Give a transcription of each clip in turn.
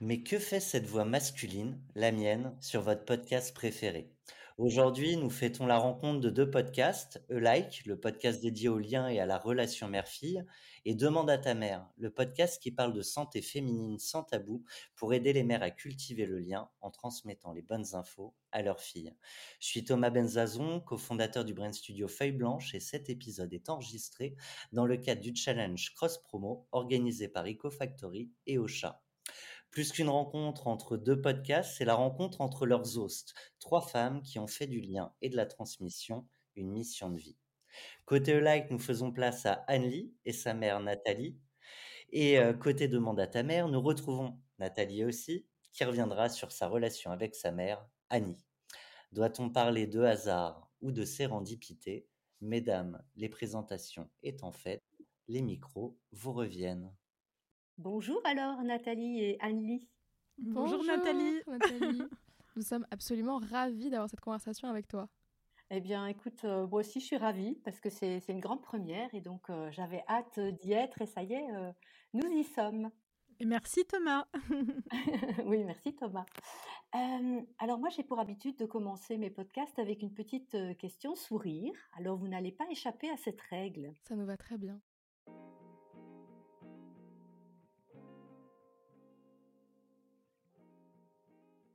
Mais que fait cette voix masculine, la mienne, sur votre podcast préféré? Aujourd'hui, nous fêtons la rencontre de deux podcasts, E-Like, le podcast dédié au lien et à la relation mère-fille, et Demande à ta mère, le podcast qui parle de santé féminine sans tabou pour aider les mères à cultiver le lien en transmettant les bonnes infos à leurs filles. Je suis Thomas Benzazon, cofondateur du Brain Studio Feuille Blanche, et cet épisode est enregistré dans le cadre du challenge Cross Promo organisé par EcoFactory et Ocha. Plus qu'une rencontre entre deux podcasts, c'est la rencontre entre leurs hosts, trois femmes qui ont fait du lien et de la transmission une mission de vie. Côté like, nous faisons place à Anne-Lie et sa mère Nathalie. Et euh, côté demande à ta mère, nous retrouvons Nathalie aussi, qui reviendra sur sa relation avec sa mère, Annie. Doit-on parler de hasard ou de sérendipité? Mesdames, les présentations étant faites, les micros vous reviennent. Bonjour alors Nathalie et Anne-Lie. Bonjour, Nathalie. Nous sommes absolument ravis d'avoir cette conversation avec toi. Eh bien écoute, euh, moi aussi je suis ravie parce que c'est une grande première et donc euh, j'avais hâte d'y être et ça y est, euh, nous y sommes. Et merci Thomas. oui, merci Thomas. alors moi j'ai pour habitude de commencer mes podcasts avec une petite question sourire. Alors vous n'allez pas échapper à cette règle. Ça nous va très bien.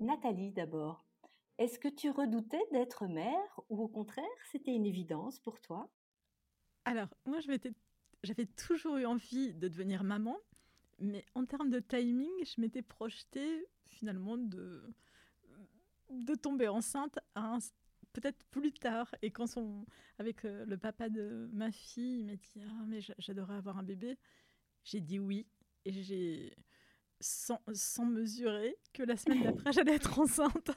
Nathalie d'abord. Est-ce que tu redoutais d'être mère ou au contraire c'était une évidence pour toi? Alors moi j'avais toujours eu envie de devenir maman, mais en termes de timing, je m'étais projetée finalement de, de tomber enceinte peut-être plus tard. Et quand on, avec euh, le papa de ma fille, il m'a dit ah mais j'adorerais avoir un bébé, j'ai dit oui et j'ai sans, sans, mesurer que la semaine d'après, j'allais être enceinte.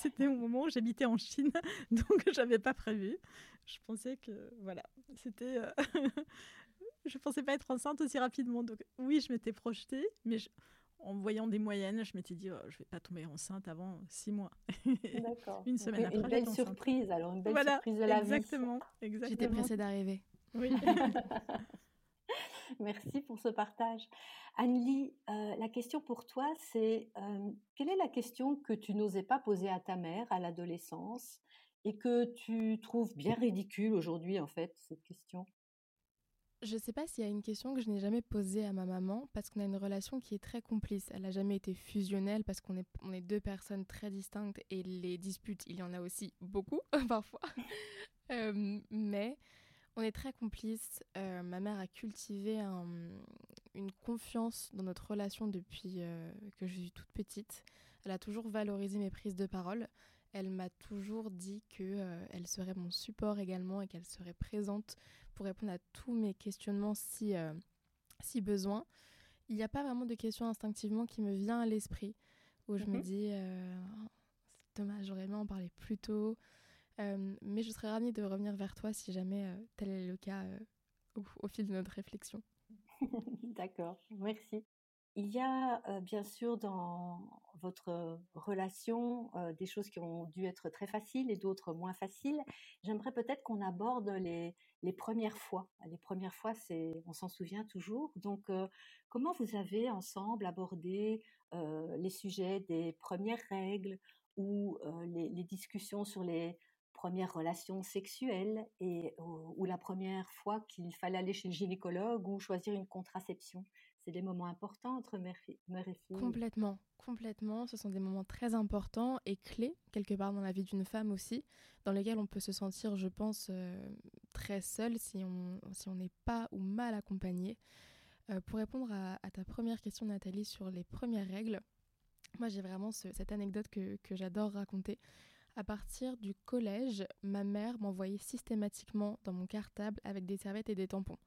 C'était au moment où j'habitais en Chine, donc j'avais pas prévu. Je pensais que, voilà, c'était. Euh, je pensais pas être enceinte aussi rapidement. Donc, oui, je m'étais projetée, mais en voyant des moyennes, je m'étais dit, oh, je vais pas tomber enceinte avant six mois. D'accord. une semaine après. Une belle surprise, alors, une belle surprise de la exactement, vie. Exactement. J'étais pressée d'arriver. Oui. Merci pour ce partage. Anne-Lie, euh, la question pour toi, c'est euh, quelle est la question que tu n'osais pas poser à ta mère à l'adolescence et que tu trouves bien ridicule aujourd'hui, en fait, cette question? Je ne sais pas s'il y a une question que je n'ai jamais posée à ma maman parce qu'on a une relation qui est très complice. Elle n'a jamais été fusionnelle parce qu'on est, on est deux personnes très distinctes et les disputes, il y en a aussi beaucoup parfois. Euh, mais on est très complices. Euh, ma mère a cultivé une confiance dans notre relation depuis euh, que je suis toute petite. Elle a toujours valorisé mes prises de parole. Elle m'a toujours dit qu'elle euh, elle serait mon support également et qu'elle serait présente pour répondre à tous mes questionnements si, si besoin. Il n'y a pas vraiment de questions instinctivement qui me vient à l'esprit où je me mhm. dis c'est dommage, j'aurais aimé en parler plus tôt. Euh, mais je serais ravie de revenir vers toi si jamais euh, tel est le cas euh, au, fil de notre réflexion. D'accord, merci. Il y a bien sûr dans votre relation des choses qui ont dû être très faciles et d'autres moins faciles. J'aimerais peut-être qu'on aborde les, les, premières fois. Les premières fois, c'est, on s'en souvient toujours. Donc, comment vous avez ensemble abordé les sujets des premières règles ou les discussions sur les première relation sexuelle et ou la première fois qu'il fallait aller chez le gynécologue ou choisir une contraception. C'est des moments importants entre mère, et fille. Complètement, complètement. Ce sont des moments très importants et clés quelque part dans la vie d'une femme aussi, dans lesquels on peut se sentir, je pense, euh, très seule si on si on n'est pas ou mal accompagné. Euh, pour répondre à, ta première question, Nathalie, sur les premières règles, moi j'ai vraiment cette anecdote que, que j'adore raconter. À partir du collège, ma mère m'envoyait systématiquement dans mon cartable avec des serviettes et des tampons.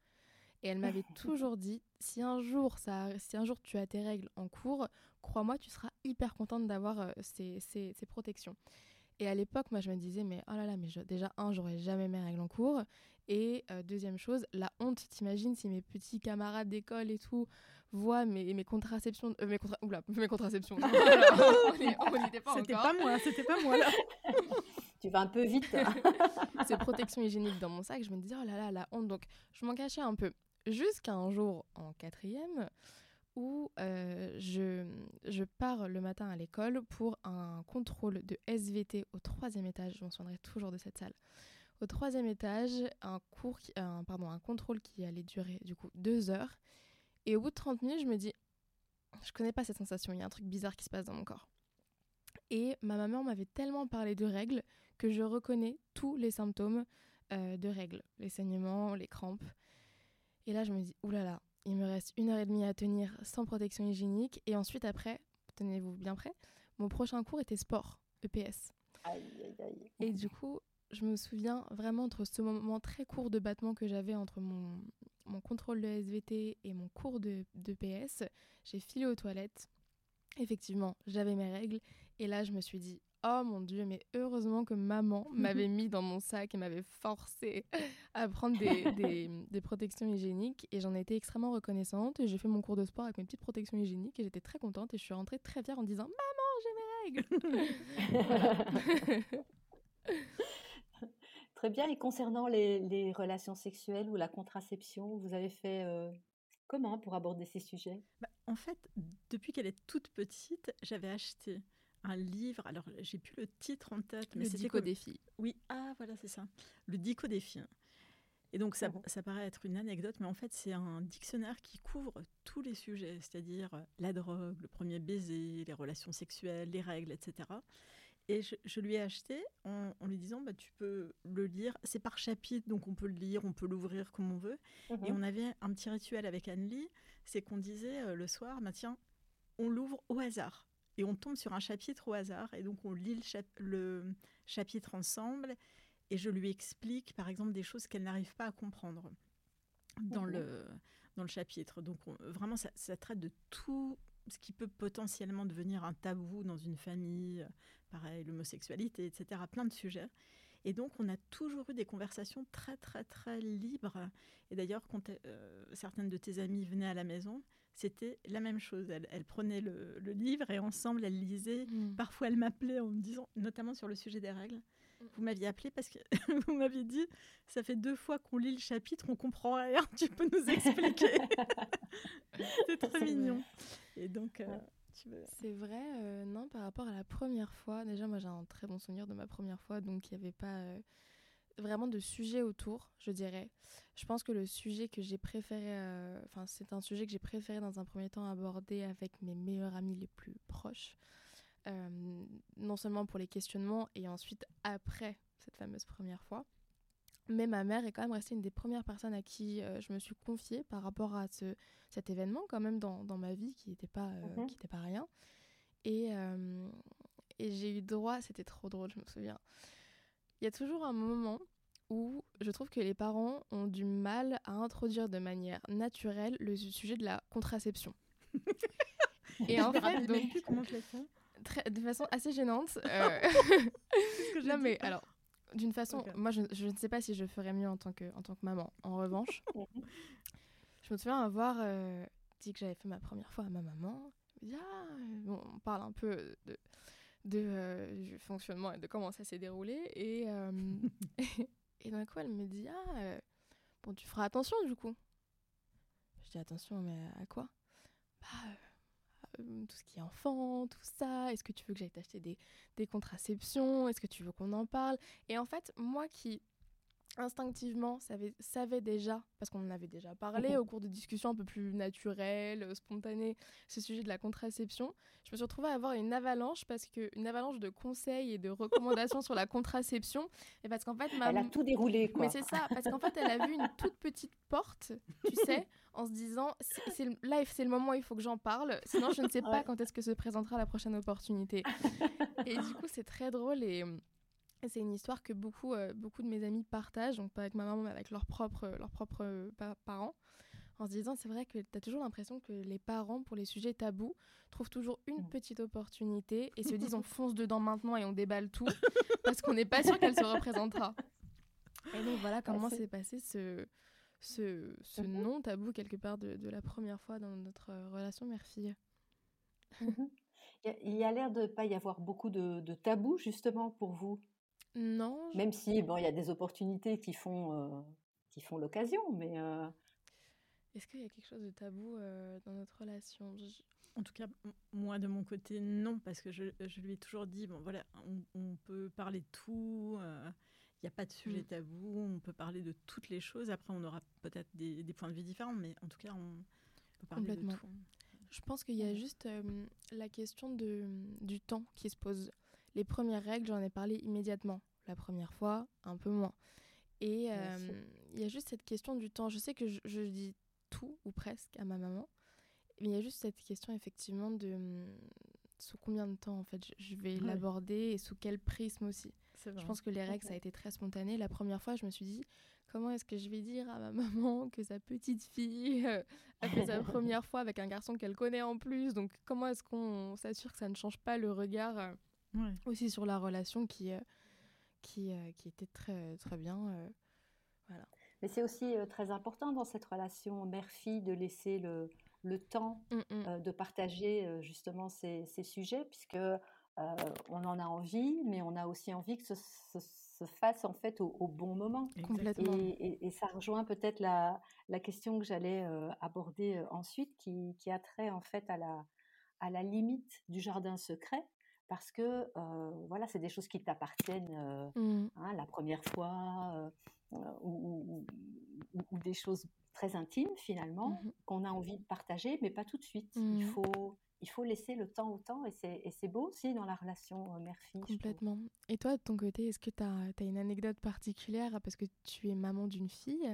Et elle m'avait toujours dit si un jour ça, si un jour tu as tes règles en cours, crois-moi, tu seras hyper contente d'avoir euh, ces, ces, ces, protections. Et à l'époque, moi, je me disais, mais oh là là, mais déjà, un, j'aurais jamais mes règles en cours. Et euh, deuxième chose, la honte, t'imagines si mes petits camarades d'école et tout voient mes, mes contraceptions, euh, mes, contra... Oula, mes contraceptions. C'était pas moi, c'était pas moi là. tu vas un peu vite. Ces protections hygiéniques dans mon sac, je me disais, oh là là, la honte. Donc, je m'en cachais un peu. Jusqu'à un jour, en quatrième, où je, je pars le matin à l'école pour un contrôle de SVT au troisième étage. Je m'en souviendrai toujours de cette salle. Au troisième étage, un, cours un, pardon, un contrôle qui allait durer du coup deux heures. Et au bout de 30 minutes, je me dis, je connais pas cette sensation, il y a un truc bizarre qui se passe dans mon corps. Et ma maman m'avait tellement parlé de règles que je reconnais tous les symptômes de règles, les saignements, les crampes. Et là, je me dis, oulala, il me reste une heure et demie à tenir sans protection hygiénique. Et ensuite, après, tenez-vous bien prêt, mon prochain cours était sport, EPS. Aïe, aïe, aïe. Et du coup, je me souviens vraiment entre ce moment très court de battement que j'avais entre mon, mon contrôle de SVT et mon cours de, de PS, j'ai filé aux toilettes. Effectivement, j'avais mes règles. Et là, je me suis dit, Oh mon dieu, mais heureusement que maman m'avait mis dans mon sac et m'avait forcé à prendre des, des, protections hygiéniques. Et j'en étais extrêmement reconnaissante. J'ai fait mon cours de sport avec mes petites protections hygiéniques et j'étais très contente. Et je suis rentrée très fière en disant Maman, j'ai mes règles Très bien. Et concernant les, les, relations sexuelles ou la contraception, vous avez fait euh, comment pour aborder ces sujets? Bah, En fait, depuis qu'elle est toute petite, j'avais acheté un livre. Alors, j'ai plus le titre en tête. Mais le Dico Défi. Oui, ah voilà, c'est ça. Le Dico Défi. Et donc, ça, ça, paraît être une anecdote, mais en fait, c'est un dictionnaire qui couvre tous les sujets, c'est-à-dire euh, la drogue, le premier baiser, les relations sexuelles, les règles, etc. Et je, lui ai acheté en, lui disant, bah, tu peux le lire. C'est par chapitre, donc on peut le lire, on peut l'ouvrir comme on veut. Et mhm. on avait un petit rituel avec Anne-Lie, c'est qu'on disait euh, le soir, bah, tiens, on l'ouvre au hasard et on tombe sur un chapitre au hasard et donc on lit le, chapitre ensemble et je lui explique par exemple des choses qu'elle n'arrive pas à comprendre dans, le, dans le chapitre. Donc vraiment ça, traite de tout ce qui peut potentiellement devenir un tabou dans une famille, pareil, l'homosexualité, etc., plein de sujets. Et donc, on a toujours eu des conversations très, très, très libres. Et d'ailleurs, quand euh, certaines de tes amies venaient à la maison, c'était la même chose. Elle, prenait le, livre et ensemble, elle lisait. Mm. Parfois, elle m'appelait en me disant, notamment sur le sujet des règles. Mm. Vous m'aviez appelé parce que vous m'aviez dit, ça fait deux fois qu'on lit le chapitre, on comprend rien, tu peux nous expliquer. c'est très mignon. Et donc, euh, C'est vrai, euh, non, par rapport à la première fois, déjà, moi j'ai un très bon souvenir de ma première fois, donc il n'y avait pas. Euh, vraiment de sujets autour, je dirais. Je pense que le sujet que j'ai préféré, euh, enfin c'est un sujet que j'ai préféré dans un premier temps aborder avec mes meilleurs amis les plus proches, euh, non seulement pour les questionnements et ensuite après cette fameuse première fois. Mais ma mère est quand même restée une des premières personnes à qui euh, je me suis confiée par rapport à ce, cet événement quand même dans, dans ma vie qui n'était pas, mhm. qui pas rien. Et, et j'ai eu droit, c'était trop drôle, je me souviens il y a toujours un moment où je trouve que les parents ont du mal à introduire de manière naturelle le sujet de la contraception. Et en fait, donc, très, de façon assez gênante. Euh... non mais alors, d'une façon, moi je, je, ne sais pas si je ferais mieux en tant que, en tant que maman. En revanche, je me souviens avoir euh, dit que j'avais fait ma première fois à ma maman. Ah, bon, on parle un peu de, de, euh, du fonctionnement et de comment ça s'est déroulé. Et, euh, et d'un coup, elle me dit Ah, euh, bon, tu feras attention du coup. Je dis Attention, mais à quoi? Bah, tout ce qui est enfant, tout ça. Est-ce que tu veux que j'aille t'acheter des, des contraceptions? Est-ce que tu veux qu'on en parle? Et en fait, moi qui instinctivement savait, savait déjà, parce qu'on en avait déjà parlé mhm. au cours de discussions un peu plus naturelles, euh, spontanées, ce sujet de la contraception, je me suis retrouvée à avoir une avalanche, parce que une avalanche de conseils et de recommandations sur la contraception, et parce qu'en fait... Elle a tout déroulé, quoi. Mais c'est ça, parce qu'en fait, elle a vu une toute petite porte, tu sais, en se disant, c'est, là, c'est le moment où il faut que j'en parle, sinon je ne sais pas quand est-ce que se présentera la prochaine opportunité. et du coup, c'est très drôle et c'est une histoire que beaucoup, euh, beaucoup de mes amis partagent, donc pas avec ma maman, mais avec leurs propres, leurs propres euh, parents, en se disant c'est vrai que tu as toujours l'impression que les parents, pour les sujets tabous, trouvent toujours une mm. petite opportunité et se disent on fonce dedans maintenant et on déballe tout, parce qu'on n'est pas sûr qu'elle se représentera. Et donc voilà comment s'est passé ce, ce, ce mm-hmm. non-tabou quelque part de, de, la première fois dans notre euh, relation mère-fille. Mm-hmm. Il y a l'air de ne pas y avoir beaucoup de, de tabous justement pour vous. Non. Même si bon, il y a des opportunités qui font euh, qui font l'occasion, mais. Euh Est-ce qu'il y a quelque chose de tabou dans notre relation? En tout cas, moi de mon côté, non, parce que je, je lui ai toujours dit, bon voilà, on, peut parler de tout, il n'y a pas de sujet mm. tabou, on peut parler de toutes les choses. Après, on aura peut-être des, des, points de vue différents, mais en tout cas, on peut parler de tout. Je pense qu'il y a juste la question de, du temps qui se pose. Les premières règles, j'en ai parlé immédiatement. La première fois, un peu moins. Et il y a juste cette question du temps. Je sais que je, dis tout ou presque à ma maman, mais il y a juste cette question effectivement de sous combien de temps en fait je, vais l'aborder et sous quel prisme aussi. Je pense que les règles, ça a été très spontané. La première fois, je me suis dit, comment est-ce que je vais dire à ma maman que sa petite fille euh, a fait sa première fois avec un garçon qu'elle connaît en plus? Donc, comment est-ce qu'on s'assure que ça ne change pas le regard euh, aussi sur la relation qui, euh, qui, qui était très, très bien voilà. Mais c'est aussi très important dans cette relation mère-fille de laisser le, le temps mmh, mmh. de partager justement ces, ces sujets, puisque on en a envie, mais on a aussi envie que ce, se fasse en fait au, bon moment. Complètement. Et, ça rejoint peut-être la, la, question que j'allais aborder ensuite, qui, qui, a trait en fait à la, à la limite du jardin secret, parce que voilà, c'est des choses qui t'appartiennent mmh. hein, la première fois, ou, ou, des choses très intimes finalement, qu'on a envie de partager, mais pas tout de suite. Il faut il faut laisser le temps au temps et c'est beau aussi dans la relation mère-fille. Complètement. Et toi, de ton côté, est-ce que tu as, une anecdote particulière? Parce que tu es maman d'une fille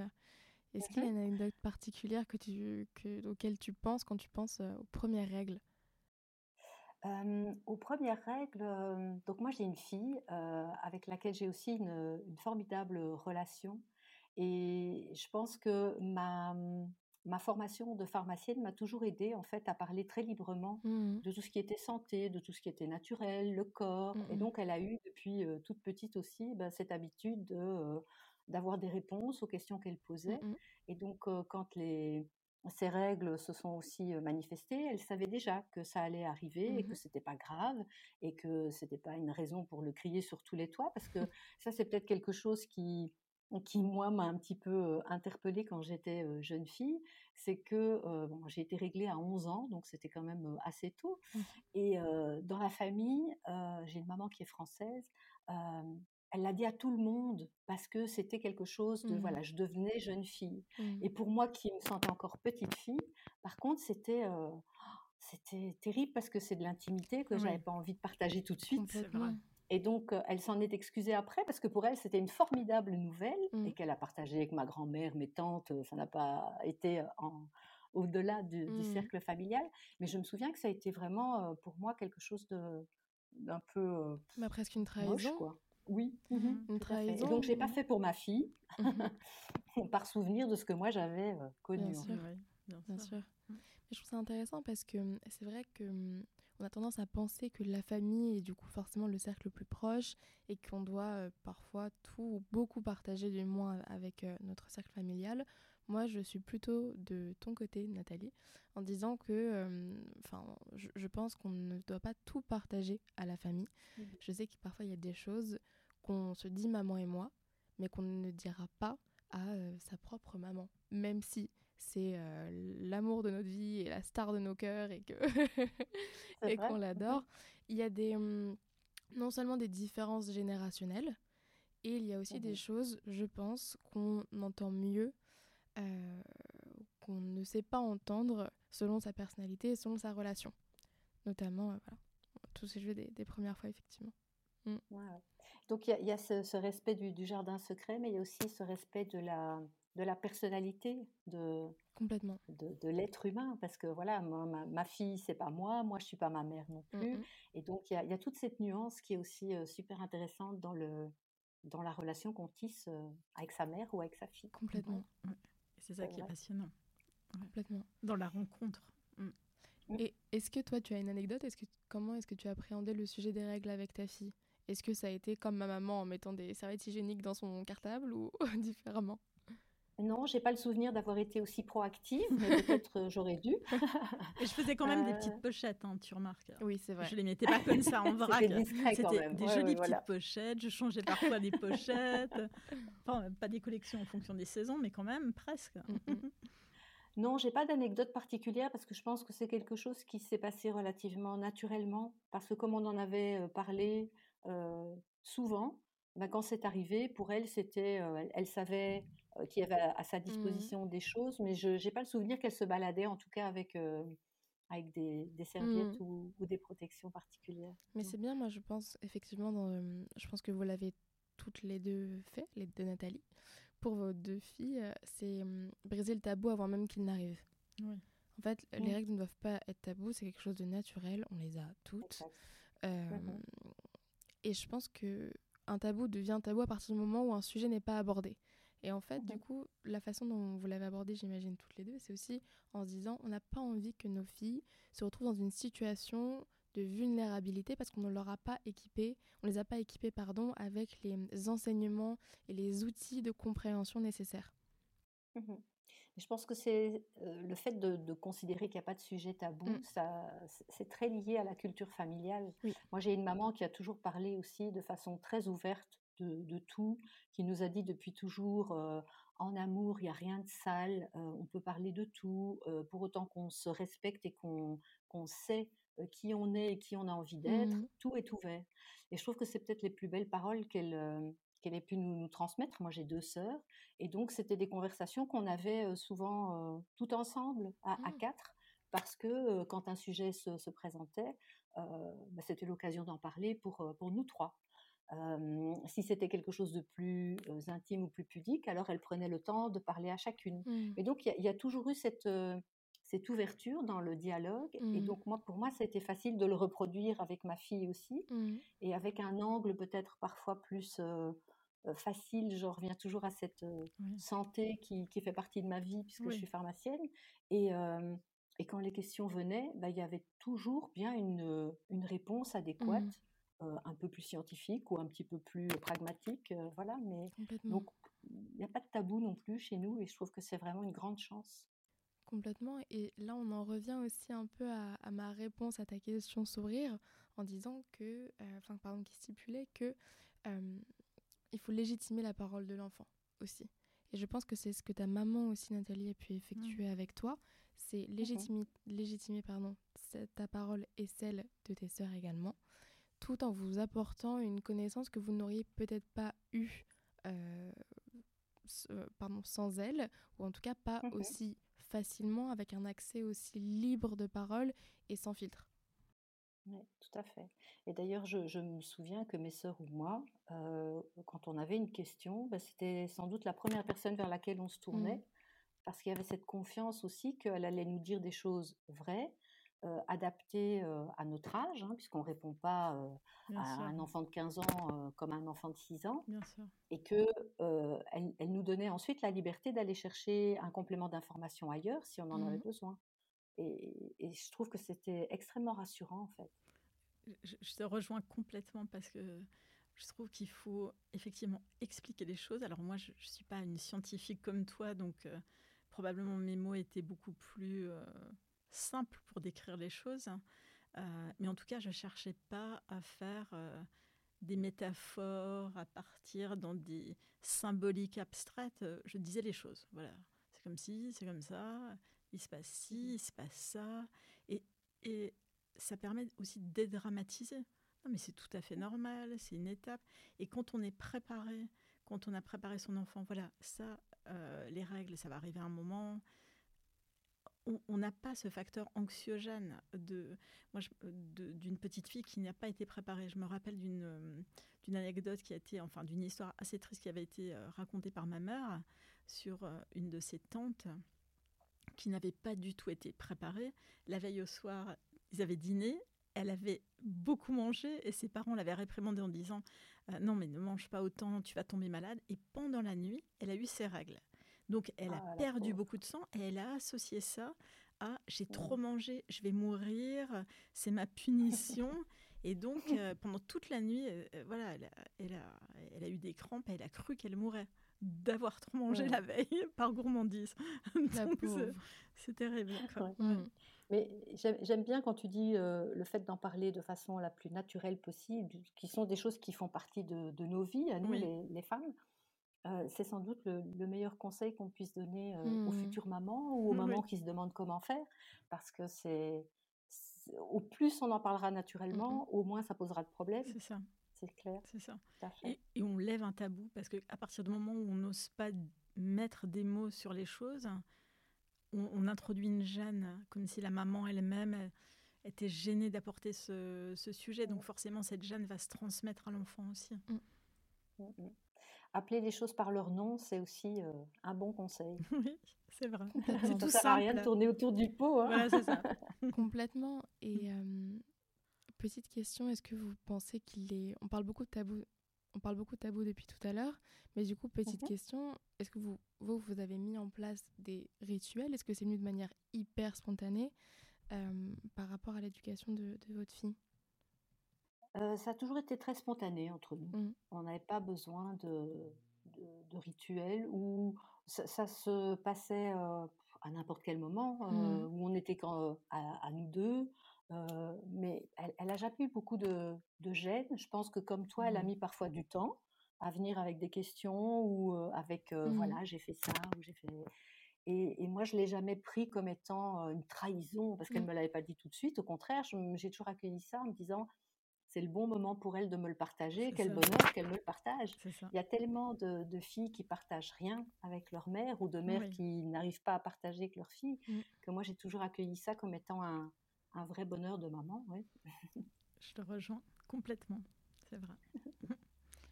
Est-ce qu'il y a une anecdote particulière que tu, que, auquel tu penses quand tu penses aux premières règles? Aux premières règles, donc moi j'ai une fille avec laquelle j'ai aussi une, une, formidable relation et je pense que ma, ma formation de pharmacienne m'a toujours aidée en fait à parler très librement mmh de tout ce qui était santé, de tout ce qui était naturel, le corps. Et mmh donc elle a eu depuis toute petite aussi ben, cette habitude de d'avoir des réponses aux questions qu'elle posait. Mmh et donc quand les ces règles se sont aussi manifestées, elle savait déjà que ça allait arriver et que c'était pas grave et que c'était pas une raison pour le crier sur tous les toits parce que ça c'est peut-être quelque chose qui qui moi m'a un petit peu interpellée quand j'étais jeune fille, c'est que bon, j'ai été réglée à 11 ans, donc c'était quand même assez tôt. Mmh. Et dans la famille, j'ai une maman qui est française. Elle l'a dit à tout le monde parce que c'était quelque chose de voilà, mmh. je devenais jeune fille. Mmh. Et pour moi qui me sentais encore petite fille, par contre c'était c'était terrible parce que c'est de l'intimité que j'avais pas envie de partager tout de suite. Et donc, elle s'en est excusée après parce que pour elle, c'était une formidable nouvelle mmh. et qu'elle a partagée avec ma grand-mère, mes tantes. Ça n'a pas été au-delà du, mmh. cercle familial. Mais je me souviens que ça a été vraiment pour moi quelque chose d'un peu. Bah, presque une trahison. quoi. Oui, mmh une trahison. donc, je n'ai pas fait pour ma fille, par souvenir de ce que moi j'avais connu. Bien sûr. bien sûr. Mais je trouve ça intéressant parce que c'est vrai que on a tendance à penser que la famille est du coup forcément le cercle le plus proche et qu'on doit euh, parfois tout ou beaucoup partager du moins avec euh, notre cercle familial. Moi, je suis plutôt de ton côté, Nathalie, en disant que, euh, enfin, je, pense qu'on ne doit pas tout partager à la famille. Je sais que parfois il y a des choses qu'on se dit maman et moi, mais qu'on ne dira pas à sa propre maman, même si c'est euh, l'amour de notre vie et la star de nos cœurs et que et qu'on l'adore. Il y a des hum, non seulement des différences générationnelles et il y a aussi des mmh choses, je pense, qu'on entend mieux, euh, qu'on ne sait pas entendre selon sa personnalité et selon sa relation. Notamment, euh, voilà, tous ces jeux des, premières fois, effectivement. Mmh. Donc il y, a, ce, respect du, du, jardin secret, mais il y a aussi ce respect de la, de la personnalité de complètement. de, l'être humain parce que voilà ma, ma, fille c'est pas moi moi je suis pas ma mère non mmh plus. et donc il y a, toute cette nuance qui est aussi euh, super intéressante dans le dans la relation qu'on tisse euh, avec sa mère ou avec sa fille. Complètement. C'est ça qui est passionnant. Complètement. Dans la rencontre. Mmh. et est-ce que toi tu as une anecdote? Est-ce que comment est-ce que tu as appréhendé le sujet des règles avec ta fille? Est-ce que ça a été comme ma maman en mettant des serviettes hygiéniques dans son cartable ou différemment? Non, j'ai pas le souvenir d'avoir été aussi proactive, mais peut-être euh, j'aurais dû. Et je faisais quand même des petites euh. pochettes, hein, tu remarques. Oui, c'est vrai. Je les mettais pas comme ça en vrac. C'était des jolies petites pochettes. Je changeais parfois des pochettes. Enfin, pas des collections en fonction des saisons, mais quand même presque. Mm, mm. Non, j'ai pas d'anecdote particulière parce que je pense que c'est quelque chose qui s'est passé relativement naturellement. Parce que comme on en avait parlé souvent, bah, quand c'est arrivé, pour elle, c'était, elle, savait qu'il y avait à, sa mmh disposition des choses, mais je n'ai pas le souvenir qu'elle se baladait, en tout cas avec, avec des, serviettes mmh. ou, des protections particulières. Mais c'est bien, moi je pense effectivement, dans, je pense que vous l'avez toutes les deux fait, les deux Nathalie. Pour vos deux filles, c'est briser le tabou avant même qu'il n'arrive. En fait, les mmh. règles ne doivent pas être tabous, c'est quelque chose de naturel, on les a toutes. Et je pense que un tabou devient tabou à partir du moment où un sujet n'est pas abordé. Et en fait, du coup, la façon dont vous l'avez abordé, j'imagine toutes les deux, c'est aussi en se disant on n'a pas envie que nos filles se retrouvent dans une situation de vulnérabilité parce qu'on ne leur a pas équipé, on les a pas équipées pardon, avec les enseignements et les outils de compréhension nécessaires. Mmh je pense que c'est le fait de, considérer qu'il n'y a pas de sujet tabou, mmh. ça, c'est très lié à la culture familiale. Moi, j'ai une maman qui a toujours parlé aussi de façon très ouverte de, tout, qui nous a dit depuis toujours en amour, il n'y a rien de sale, on peut parler de tout, pour autant qu'on se respecte et qu'on sait qui on est et qui on a envie d'être, mmh. tout est ouvert. Et je trouve que c'est peut-être les plus belles paroles qu'elle qu'elle ait pu nous, transmettre. Moi, j'ai deux sœurs, et donc c'était des conversations qu'on avait souvent tout ensemble, à, mmh. quatre, parce que quand un sujet se, présentait, bah, c'était l'occasion d'en parler pour, pour nous trois. si c'était quelque chose de plus intime ou plus pudique, alors elle prenait le temps de parler à chacune. Mmh. Et donc, il y, a toujours eu cette, cette ouverture dans le dialogue. Et mmh. donc, moi, pour moi, c'était facile de le reproduire avec ma fille aussi, mmh. et avec un angle peut-être parfois plus facile. Je reviens toujours à cette santé qui, qui, fait partie de ma vie, puisque je suis pharmacienne. Et, et quand les questions venaient, bah, il y avait toujours bien une, une réponse adéquate. Mmh. un peu plus scientifique ou un petit peu plus pragmatique, voilà. Mais donc il n'y a pas de tabou non plus chez nous et je trouve que c'est vraiment une grande chance. Complètement. Et là, on en revient aussi un peu à, ma réponse à ta question sourire en disant que, euh, enfin, pardon, qui stipulait que euh, il faut légitimer la parole de l'enfant aussi. Et je pense que c'est ce que ta maman aussi, Nathalie, a pu effectuer mmh. avec toi. C'est légitimer, légitimer pardon, ta parole et celle de tes sœurs également, tout en vous apportant une connaissance que vous n'auriez peut-être pas eue euh, pardon, sans elle, ou en tout cas pas mmh aussi facilement avec un accès aussi libre de parole et sans filtre. Oui, tout à fait. Et d'ailleurs, je, me souviens que mes sœurs ou moi, euh, quand on avait une question, bah, c'était sans doute la première personne vers laquelle on se tournait, mmh. parce qu'il y avait cette confiance aussi qu'elle allait nous dire des choses vraies, euh, adapté euh, à notre âge, hein, puisqu'on ne répond pas à un enfant de 15 ans comme à un enfant de 6 ans, et qu'elle elle nous donnait ensuite la liberté d'aller chercher un complément d'information ailleurs si on en avait mmh besoin. Et, je trouve que c'était extrêmement rassurant en fait. Je, te rejoins complètement parce que je trouve qu'il faut effectivement expliquer les choses. Alors moi, je ne suis pas une scientifique comme toi, donc probablement mes mots étaient beaucoup plus simple pour décrire les choses. Euh, mais en tout cas, je ne cherchais pas à faire euh, des métaphores, à partir dans des symboliques abstraites. Je disais les choses. Voilà. C'est comme si, c'est comme ça. Il se passe ci, il se passe ça. Et, et ça permet aussi de dédramatiser. Non, mais c'est tout à fait normal, c'est une étape. Et quand on est préparé, quand on a préparé son enfant, voilà, ça, euh, les règles, ça va arriver à un moment on n'a pas ce facteur anxiogène de, moi, d'une petite fille qui n'a pas été préparée. Je me rappelle d'une, euh, d'une anecdote qui a été, enfin, d'une histoire assez triste qui avait été euh, racontée par ma mère sur une de ses tantes qui n'avait pas du tout été préparée. La veille au soir, ils avaient dîné. Elle avait beaucoup mangé et ses parents l'avaient réprimandée en disant non mais ne mange pas autant, tu vas tomber malade. Et pendant la nuit, elle a eu ses règles. Donc elle a ah, perdu beaucoup de sang et elle a associé ça à j'ai trop mangé, je vais mourir, c'est ma punition. et donc euh, pendant toute la nuit, euh, euh, voilà, elle a, elle, a, eu des crampes et elle a cru qu'elle mourrait d'avoir trop mangé la veille par gourmandise. c'est terrible. Mmh. Mais j'aime bien quand tu dis le fait d'en parler de façon la plus naturelle possible, qui sont des choses qui font partie de, nos vies, à nous les, les, femmes. c'est sans doute le, meilleur conseil qu'on puisse donner aux mmh. futures mamans ou aux mamans qui se demandent comment faire, parce que c'est au plus on en parlera naturellement, au moins ça posera de problème. C'est ça. C'est clair. C'est ça. Et, et, on lève un tabou parce qu'à partir du moment où on n'ose pas mettre des mots sur les choses, on, introduit une Jeanne comme si la maman elle-même était gênée d'apporter ce, sujet. Donc forcément, cette Jeanne va se transmettre à l'enfant aussi. Mm. Mm, mm. Appeler les choses par leur nom, c'est aussi euh, un bon conseil. Oui, c'est vrai. Ça ne sert à rien de tourner autour du pot. Hein. c'est ça. Complètement. Et euh, petite question, est-ce que vous pensez qu'il est... On parle beaucoup de tabou on parle beaucoup de tabou depuis tout à l'heure, mais du coup, petite mhm. question, est-ce que vous, vous, vous, avez mis en place des rituels? Est-ce que c'est venu de manière hyper spontanée euh, par rapport à l'éducation de, votre fille? Euh, Ça a toujours été très spontané entre nous. Mmh. On n'avait pas besoin de, de, rituels où ça, se passait euh, à n'importe quel moment, mmh. où on était quand, à, nous deux. mais elle, n'a jamais eu beaucoup de, de gêne. Je pense que comme toi, elle a mmh. mis parfois du temps à venir avec des questions ou avec voilà j'ai fait ça ou j'ai fait et, moi je l'ai jamais pris comme étant une trahison parce qu'elle ne me l'avait pas dit tout de suite au contraire j'ai toujours accueilli ça en me disant c'est le bon moment pour elle de me le partager quel bonheur qu'elle me le partage il y a tellement de, filles qui partagent rien avec leur mère ou de mères qui n'arrivent pas à partager avec leur fille mmh. que moi j'ai toujours accueilli ça comme étant un, un vrai bonheur de maman ouais. je te rejoins complètement c'est vrai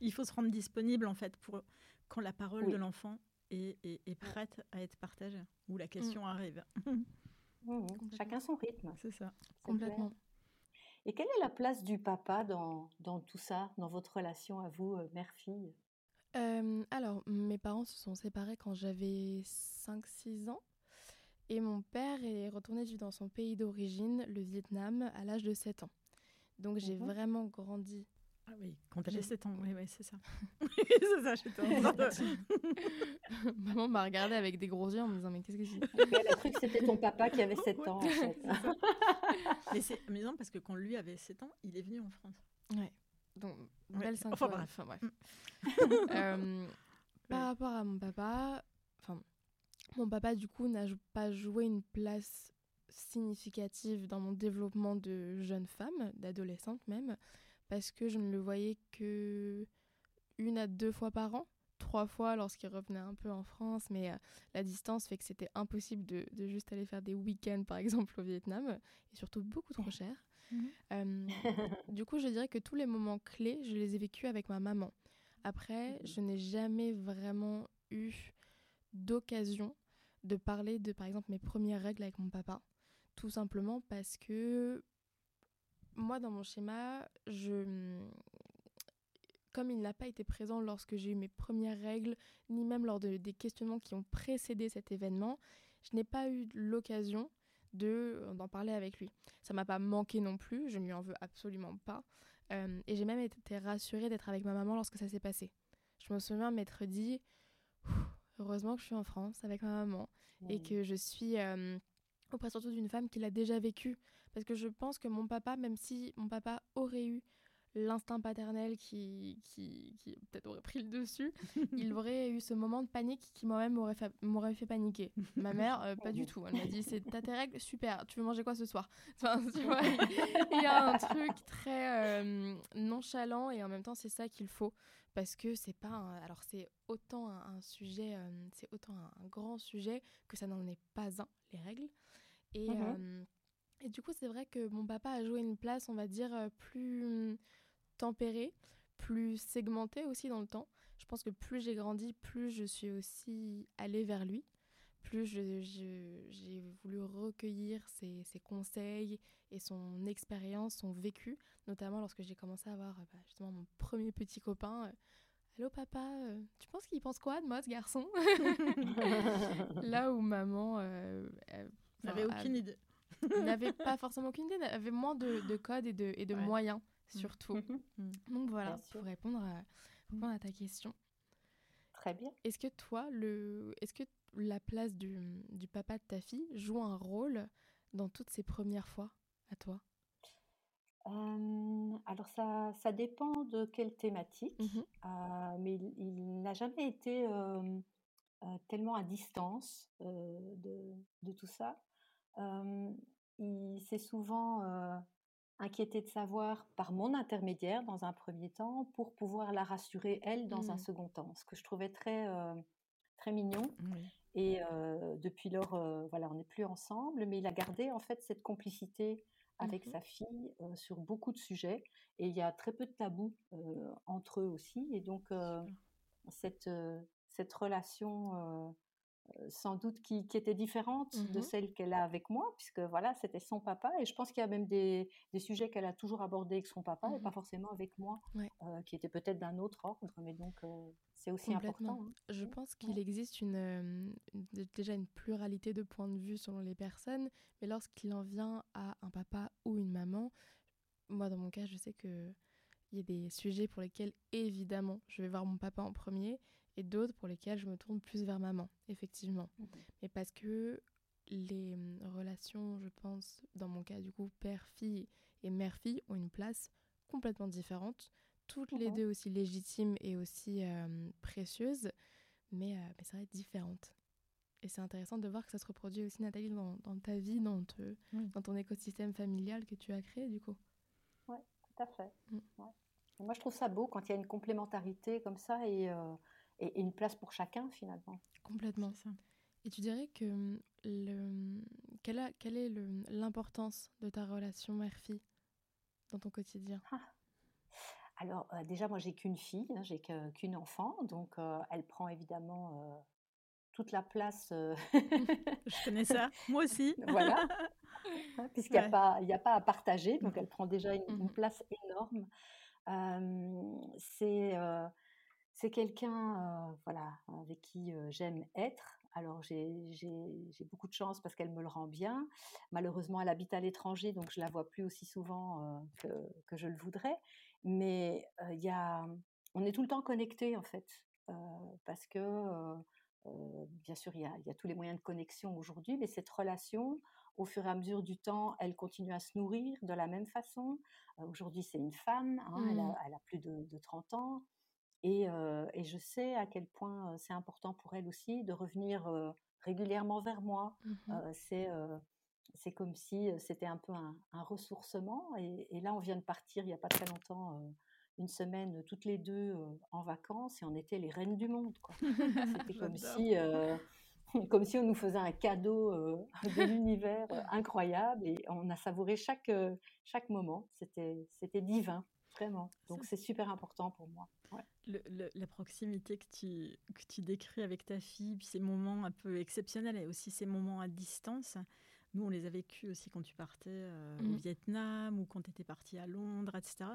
il faut se rendre disponible en fait pour quand la parole de l'enfant est, est, prête à être partagée ou la mm. question arrive. Chacun son rythme. C'est ça. Complètement. Et quelle est la place du papa dans, dans tout ça, dans votre relation à vous, euh, mère-fille? Euh, Alors, mes parents se sont séparés quand j'avais 5-6 ans. Et mon père est retourné vivre dans son pays d'origine, le Vietnam, à l'âge de 7 ans. Donc j'ai vraiment grandi ah oui, quand elle avait 7 ans, oui, oui, c'est ça. c'est ça, j'étais en train Maman m'a regardé avec des gros yeux en me disant Mais qu'est-ce que c'est? Elle a cru que c'était ton papa qui avait 7 ans, en fait. Mais c'est amusant parce que quand lui avait 7 ans, il est venu en France. Ouais. Donc, belle cinq enfin, bref. Enfin, bref. euh, par rapport à mon papa, enfin, mon papa, du coup, n'a pas joué une place significative dans mon développement de jeune femme, d'adolescente même parce que je ne le voyais que une à deux fois par an, trois fois lorsqu'il revenait un peu en France, mais euh, la distance fait que c'était impossible de, de, juste aller faire des week-ends par exemple au Vietnam, et surtout beaucoup trop cher. Mhm. Euh, du coup, je dirais que tous les moments clés, je les ai vécus avec ma maman. Après, je n'ai jamais vraiment eu d'occasion de parler de, par exemple, mes premières règles avec mon papa. Tout simplement parce que moi, dans mon schéma, je... comme il n'a pas été présent lorsque j'ai eu mes premières règles, ni même lors de, des questionnements qui ont précédé cet événement, je n'ai pas eu l'occasion de d'en parler avec lui. Ça m'a pas manqué non plus, je ne lui en veux absolument pas. Euh, et j'ai même été rassurée d'être avec ma maman lorsque ça s'est passé. Je me souviens m'être dit, heureusement que je suis en France avec ma maman et que je suis euh, auprès surtout d'une femme qui l'a déjà vécu. Parce que je pense que mon papa, même si mon papa aurait eu l'instinct paternel qui, qui, qui peut-être aurait pris le dessus, il aurait eu ce moment de panique qui moi-même m'aurait fait, m'aurait fait paniquer. Ma mère, euh, pas du tout. Elle m'a dit c'est t'as tes règles, super. Tu veux manger quoi ce soir? Enfin, tu vois, il y a un truc très euh, nonchalant et en même temps c'est ça qu'il faut parce que c'est pas alors c'est autant un, sujet, euh, c'est autant un, grand sujet que ça n'en est pas un les règles et mmh et du coup, c'est vrai que mon papa a joué une place, on va dire, plus tempérée, plus segmentée aussi dans le temps. Je pense que plus j'ai grandi, plus je suis aussi allée vers lui, plus j'ai voulu recueillir ses, ses, conseils et son expérience, son vécu, notamment lorsque j'ai commencé à avoir euh, bah, justement mon premier petit copain. Euh, Allô papa, tu penses qu'il pense quoi de moi ce garçon? Là où maman n'avait aucune idée n'avait pas forcément aucune idée, avait moins de, de codes et de, et de moyens. Surtout. Mm-hmm. Mm. Donc voilà, pour répondre à, répondre à ta question. Très bien. Est-ce que toi, le, est-ce que la place du, du papa de ta fille joue un rôle dans toutes ces premières fois à toi? Alors ça, ça dépend de quelle thématique, Mmh mais il, il n'a jamais été tellement à distance de, de tout ça. il s'est souvent inquiété de savoir par mon intermédiaire dans un premier temps pour pouvoir la rassurer elle dans un Mmh. second temps, ce que je trouvais très très mignon. Et depuis lors, voilà, on n'est plus ensemble, mais il a gardé en fait cette complicité avec Mmh sa fille sur beaucoup de sujets. Et il y a très peu de tabous entre eux aussi. Et donc cette cette relation sans doute qui, qui était différente de Mmh celle qu'elle a avec moi, puisque voilà, c'était son papa. Et je pense qu'il y a même des, des sujets qu'elle a toujours abordés avec son papa et Mmh pas forcément avec moi, Ouais. euh, qui étaient peut-être d'un autre ordre. Mais donc, euh, c'est aussi important. hein. Je Mm. pense qu'il existe une, euh, une- déjà une pluralité de points de vue selon les personnes, mais lorsqu'il en vient à un papa ou une maman, moi dans mon cas, je sais que il y a des sujets pour lesquels évidemment je vais voir mon papa en premier et d'autres pour lesquels je me tourne plus vers maman, effectivement. Mais parce que les hum, relations, je pense, dans mon cas du coup, père-fille et mère-fille ont une place complètement différente, toutes les deux aussi légitimes et aussi euh, précieuses, mais, euh, mais ça va être différente. Et c'est intéressant de voir que ça se reproduit aussi, Nathalie, dans, dans ta vie, dans, te- Oui. dans ton écosystème familial que tu as créé, du coup. Tout à fait. Mm. Ouais. Moi, je trouve ça beau quand il y a une complémentarité comme ça et, euh, et- et une place pour chacun finalement. Complètement. Ça. Et tu dirais que le, quelle, a- quelle est l'importance de ta relation mère-fille dans ton quotidien? Alors euh, déjà, moi, j'ai qu'une fille, hein, j'ai qu'une enfant, donc euh, elle prend évidemment euh, toute la place. euh, Je connais ça. Moi aussi. voilà. puisqu'il n'y a, Ouais. pas- il y a pas à partager, donc elle prend déjà une, une Mhm. place énorme. Euh, c'est euh, c'est quelqu'un euh, voilà, avec qui euh, j'aime être. Alors j'ai beaucoup de chance parce qu'elle me le rend bien. Malheureusement, elle habite à l'étranger, donc je la vois plus aussi souvent euh, que, que je le voudrais. Mais il y a, on est tout le temps connectés en fait, parce que bien sûr il y, a, il y a tous les moyens de connexion aujourd'hui, mais cette relation, au fur et à mesure du temps, elle continue à se nourrir de la même façon. Aujourd'hui, c'est une femme, hein, elle, a, elle a plus de, de 30 ans. Et, euh, et je sais à quel point c'est important pour elle aussi de revenir euh, régulièrement vers moi. Euh, c'est c'est comme si c'était un peu un, un ressourcement. Et, et là, on vient de partir il n'y a pas très longtemps, une semaine toutes les deux en vacances, et on était les reines du monde. C'était comme si, comme si on nous faisait un cadeau euh, de l'univers euh, incroyable, et on a savouré chaque, euh, chaque moment. C'était c'était divin, vraiment. Donc c'est super important pour moi. Ouais. Le- le- la proximité que tu, que tu décris avec ta fille, puis ces moments un peu exceptionnels et aussi ces moments à distance, nous on les a vécus aussi quand tu partais euh, au Mhm. Vietnam ou quand tu étais partie à Londres, etc.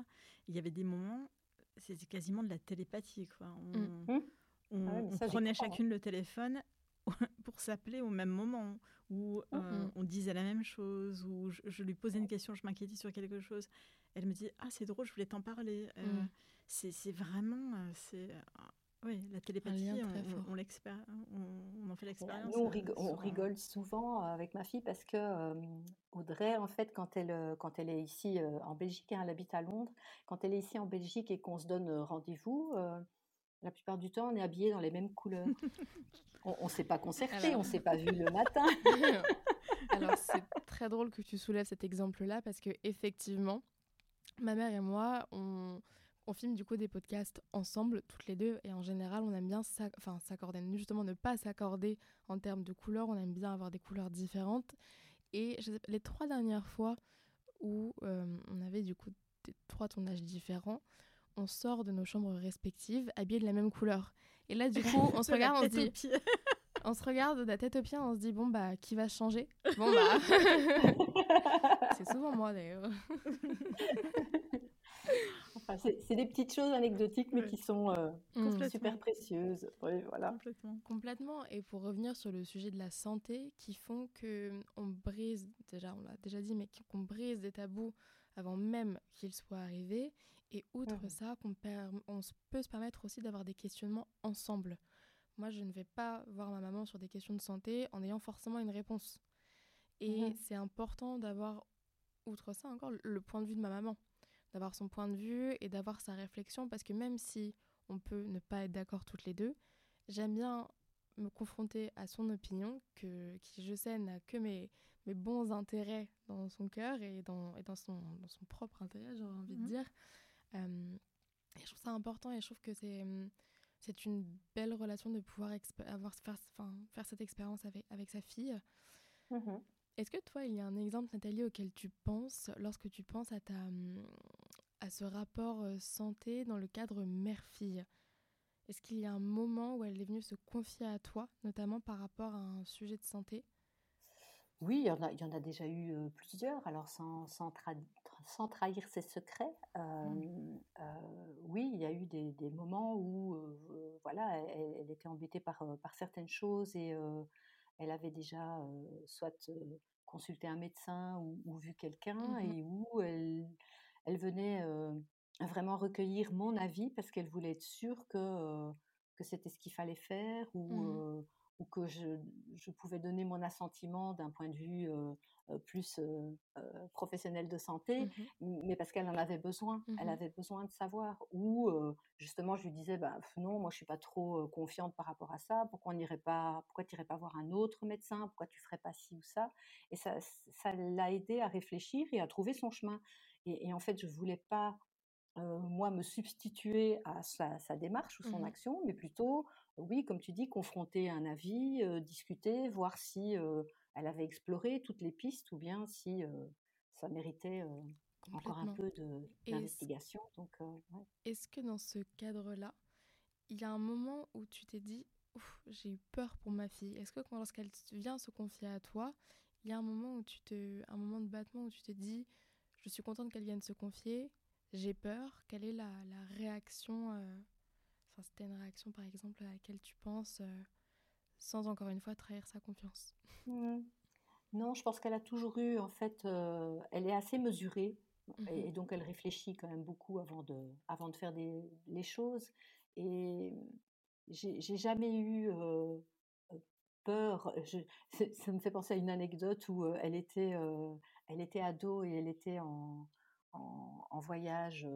Il y avait des moments, c'était quasiment de la télépathie. Quoi. On. Mhm. on- Ah ouais, mais on ça, j'y prenait chacune le téléphone pour s'appeler au même moment, où euh, on disait la même chose, où je, je lui posais une question, je m'inquiétais sur quelque chose. Elle me dit Ah, c'est drôle, je voulais t'en parler. Euh, Mhm. c'est c'est vraiment. euh, c'est euh, oui, la télépathie, on, on- en fait l'expérience. Nous, on, rigole souvent avec ma fille parce que euh, Audrey, en fait, quand elle, quand elle est ici euh, en Belgique, hein, elle habite à Londres, quand elle est ici en Belgique et qu'on se donne rendez-vous, euh, la plupart du temps, on est habillés dans les mêmes couleurs. on ne s'est pas concerté, Alors. on ne s'est pas vu le matin. Alors c'est très drôle que tu soulèves cet exemple-là parce que effectivement, ma mère et moi, on, on filme du coup des podcasts ensemble, toutes les deux, et en général, on aime bien s'accorder, justement ne pas s'accorder en termes de couleurs, on aime bien avoir des couleurs différentes. Et je sais pas, les trois dernières fois où euh, on avait du coup des trois tournages différents, on sort de nos chambres respectives habillés de la même couleur. Et là, du coup, on se regarde, on se dit. on se regarde de la tête aux pieds, on se dit bon bah qui va changer? Bon bah c'est souvent moi d'ailleurs. Enfin, c'est c'est des petites choses anecdotiques, mais Ouais. qui sont euh, Mm. Complètement. super précieuses. Oui, voilà. Complètement. Complètement. Et pour revenir sur le sujet de la santé, qui font que on brise déjà, on l'a déjà dit, mais qu'on brise des tabous avant même qu'ils soient arrivés. Et outre Mhm. ça, qu'on per- on peut se permettre aussi d'avoir des questionnements ensemble. Moi, je ne vais pas voir ma maman sur des questions de santé en ayant forcément une réponse. Et c'est important d'avoir outre ça encore, le point de vue de ma maman. D'avoir son point de vue et d'avoir sa réflexion, parce que même si on peut ne pas être d'accord toutes les deux, j'aime bien me confronter à son opinion, que, qui je sais n'a que mes, mes bons intérêts dans son cœur et dans, et dans, son, dans son propre intérêt, j'aurais envie de mhm. dire. Euh, et je trouve ça important et je trouve que c'est c'est une belle relation de pouvoir avoir, faire, faire cette expérience avec, avec sa fille. Mhm. Est-ce que toi, il y a un exemple, Nathalie, auquel tu penses lorsque tu penses à, ta, à ce rapport euh, santé dans le cadre mère-fille? Est-ce qu'il y a un moment où elle est venue se confier à toi, notamment par rapport à un sujet de santé? Oui, il y, en a, il y en a déjà eu euh, plusieurs, alors sans, sans, sans trahir ses secrets. Euh, mmh. oui, il y a eu des, des moments où voilà, elle, elle, était embêtée par, par certaines choses et elle avait déjà soit consulté un médecin ou, vu quelqu'un mmh et où elle, elle venait vraiment recueillir mon avis parce qu'elle voulait être sûre que, que c'était ce qu'il fallait faire ou, mmh ou que je, je, pouvais donner mon assentiment d'un point de vue plus professionnel de santé, mmh mais parce qu'elle en avait besoin. Elle avait besoin de savoir. Ou justement, je lui disais, bah, non, moi je suis pas trop confiante par rapport à ça. Pourquoi on n'irait pas, pourquoi tu n'irais pas voir un autre médecin Pourquoi tu ferais pas ci ou ça? Et ça, ça l'a aidé à réfléchir et à trouver son chemin. Et, et en fait, je voulais pas moi, me substituer à sa, démarche ou son mmh action, mais plutôt, oui, comme tu dis, confronter un avis, discuter, voir si elle avait exploré toutes les pistes ou bien si ça méritait encore un peu d'investigation. Donc, Est-ce que dans ce cadre-là, il y a un moment où tu t'es dit, j'ai eu peur pour ma fille Est-ce que lorsqu'elle vient se confier à toi, il y a un moment où tu te, un moment de battement où tu te dis, je suis contente qu'elle vienne se confier, j'ai peur. Quelle est la, la réaction Enfin, c'était une réaction, par exemple, à laquelle tu penses, euh, sans encore une fois trahir sa confiance. Mmh. Non, je pense qu'elle a toujours eu, en fait, euh, elle est assez mesurée. Mmh et, donc, elle réfléchit quand même beaucoup avant de, avant de faire des, les choses. Et j'ai jamais eu peur. Je, ça me fait penser à une anecdote où elle, était, elle était ado et elle était en, en, voyage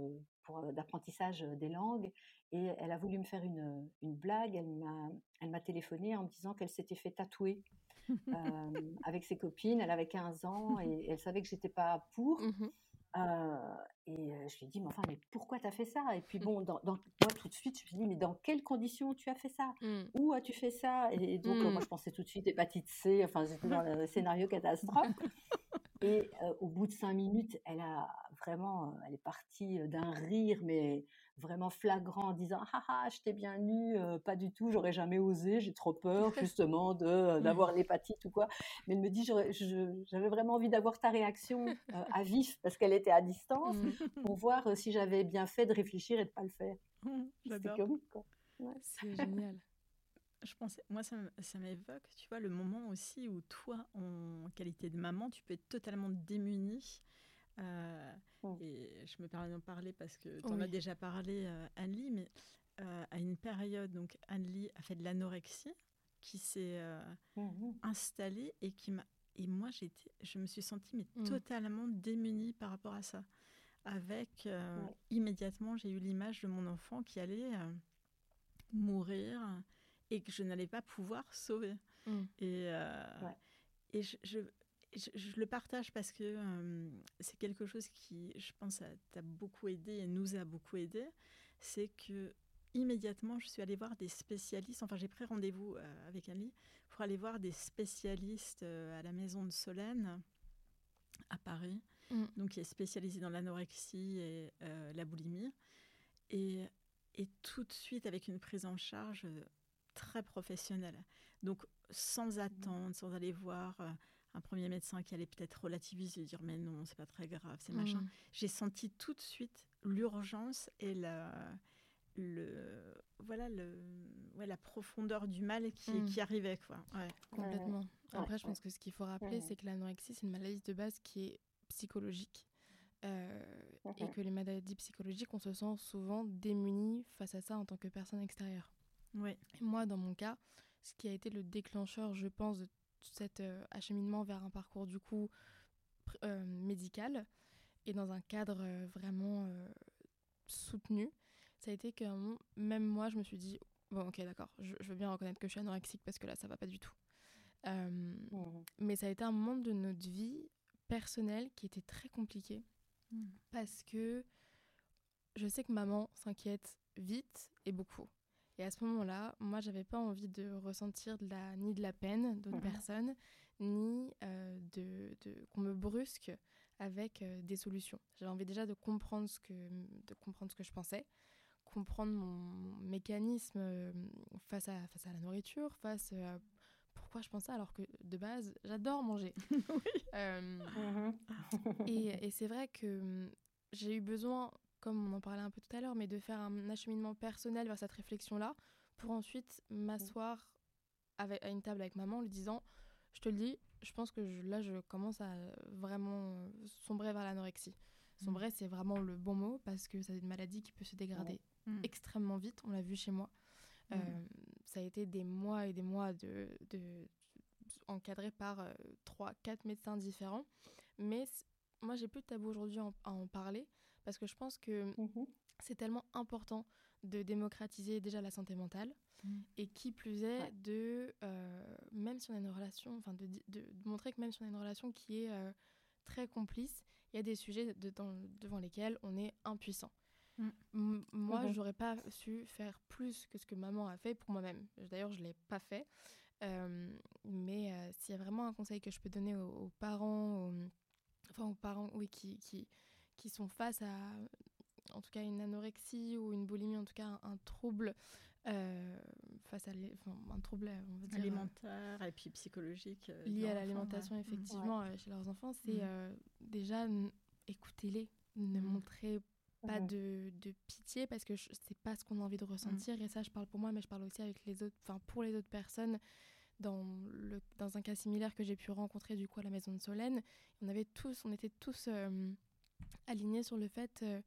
pour d'apprentissage des langues et elle a voulu me faire une, une blague. Elle m'a, elle m'a téléphoné en me disant qu'elle s'était fait tatouer avec ses copines. Elle avait 15 ans et elle savait que j'étais pas pour. Mmh et je lui ai dit, mais enfin, mais pourquoi tu as fait ça? Et puis bon, dans, moi tout de suite, je me suis dit, mais dans quelles conditions tu as fait ça? Mmh. Où as-tu fait ça? Et donc, moi, mmh. je pensais tout de suite hépatite C, enfin, c'était dans le scénario catastrophe. Et au bout de cinq minutes, elle a vraiment, elle est partie d'un rire, mais vraiment flagrant, en disant ah ah, je t'ai bien eu, pas du tout, j'aurais jamais osé, j'ai trop peur justement de d'avoir l'hépatite ou quoi. Mais elle me dit j'avais vraiment envie d'avoir ta réaction à vif parce qu'elle était à distance mmh. pour voir si j'avais bien fait de réfléchir et de pas le faire. Mmh, C'était comique quoi. C'est génial je pensais, moi, ça, m'évoque, tu vois, le moment aussi où toi, en qualité de maman, tu peux être totalement démunie. Euh, mmh. Et je me permets d'en parler parce que tu en as déjà parlé, euh, Anne-Lie, mais euh, à une période, donc Anne-Lie a fait de l'anorexie qui s'est mmh installée et qui m'a. Et moi, j'étais, je me suis sentie mais, mmh. totalement démunie par rapport à ça. Avec immédiatement, j'ai eu l'image de mon enfant qui allait mourir et que je n'allais pas pouvoir sauver. Mmh. Et, euh, et je, je, je, le partage parce que euh, c'est quelque chose qui, je pense, t'a beaucoup aidé et nous a beaucoup aidé. C'est que immédiatement, je suis allée voir des spécialistes. Enfin, j'ai pris rendez-vous euh, avec Ali pour aller voir des spécialistes à la maison de Solène à Paris, mmh. donc qui est spécialisée dans l'anorexie et la boulimie. Et, et tout de suite, avec une prise en charge très professionnel. Donc, sans mmh. attendre, sans aller voir euh, un premier médecin qui allait peut-être relativiser et dire mais non, c'est pas très grave, c'est machin. Mmh. J'ai senti tout de suite l'urgence et la, le, voilà, le, ouais, la profondeur du mal qui, mmh. qui arrivait. Quoi. Ouais. Complètement. Après, je pense que ce qu'il faut rappeler, c'est que l'anorexie, c'est une maladie de base qui est psychologique. Euh, et que les maladies psychologiques, on se sent souvent démunis face à ça en tant que personne extérieure. Ouais. moi, dans mon cas, ce qui a été le déclencheur, je pense, de cet euh, acheminement vers un parcours du coup médical et dans un cadre vraiment soutenu, ça a été que même moi, je me suis dit, bon ok d'accord, je, veux bien reconnaître que je suis anorexique parce que là, ça va pas du tout. Mmh. Mais ça a été un moment de notre vie personnelle qui était très compliqué mmh. parce que je sais que maman s'inquiète vite et beaucoup. Et à ce moment-là, moi, j'avais pas envie de ressentir de la, ni de la peine d'autres mmh. personnes, ni euh, de, de qu'on me brusque avec euh, des solutions. J'avais envie déjà de comprendre ce que, de comprendre ce que je pensais, comprendre mon mécanisme euh, face à, face à la nourriture, face à pourquoi je pense ça alors que de base, j'adore manger. Mmh et, et c'est vrai que hum, j'ai eu besoin comme on en parlait un peu tout à l'heure, mais de faire un acheminement personnel vers cette réflexion-là, pour ensuite m'asseoir à une table avec maman en lui disant, je te le dis, je pense que là, je commence à vraiment sombrer vers l'anorexie. Mm. Sombrer, c'est vraiment le bon mot parce que c'est une maladie qui peut se dégrader mm. extrêmement vite. On l'a vu chez moi. Mm. Euh, ça a été des mois et des mois de, de encadré par euh, trois, quatre médecins différents. Mais moi, j'ai plus de tabou aujourd'hui à en parler parce que je pense que mmh c'est tellement important de démocratiser déjà la santé mentale mmh. et qui plus est de euh, même si on a une relation enfin de, de, montrer que même si on a une relation qui est euh, très complice il y a des sujets de, devant lesquels on est impuissant. Mmh. moi j'aurais pas su faire plus que ce que maman a fait pour moi-même. D'ailleurs je l'ai pas fait. Euh, mais s'il y a vraiment un conseil que je peux donner aux, parents enfin aux parents oui qui, qui qui sont face à, en tout cas, une anorexie ou une boulimie, en tout cas, un, trouble euh, face à un trouble alimentaire et puis psychologique euh, lié à l'alimentation, effectivement, euh, chez leurs enfants, c'est mm. déjà écoutez-les, ne mm. montrez pas de, de, pitié parce que c'est pas ce qu'on a envie de ressentir. Mm. Et ça, je parle pour moi, mais je parle aussi avec les autres, enfin pour les autres personnes. Dans, le, dans un cas similaire que j'ai pu rencontrer du coup à la maison de Solène, on avait tous, on était tous aligné sur le fait euh,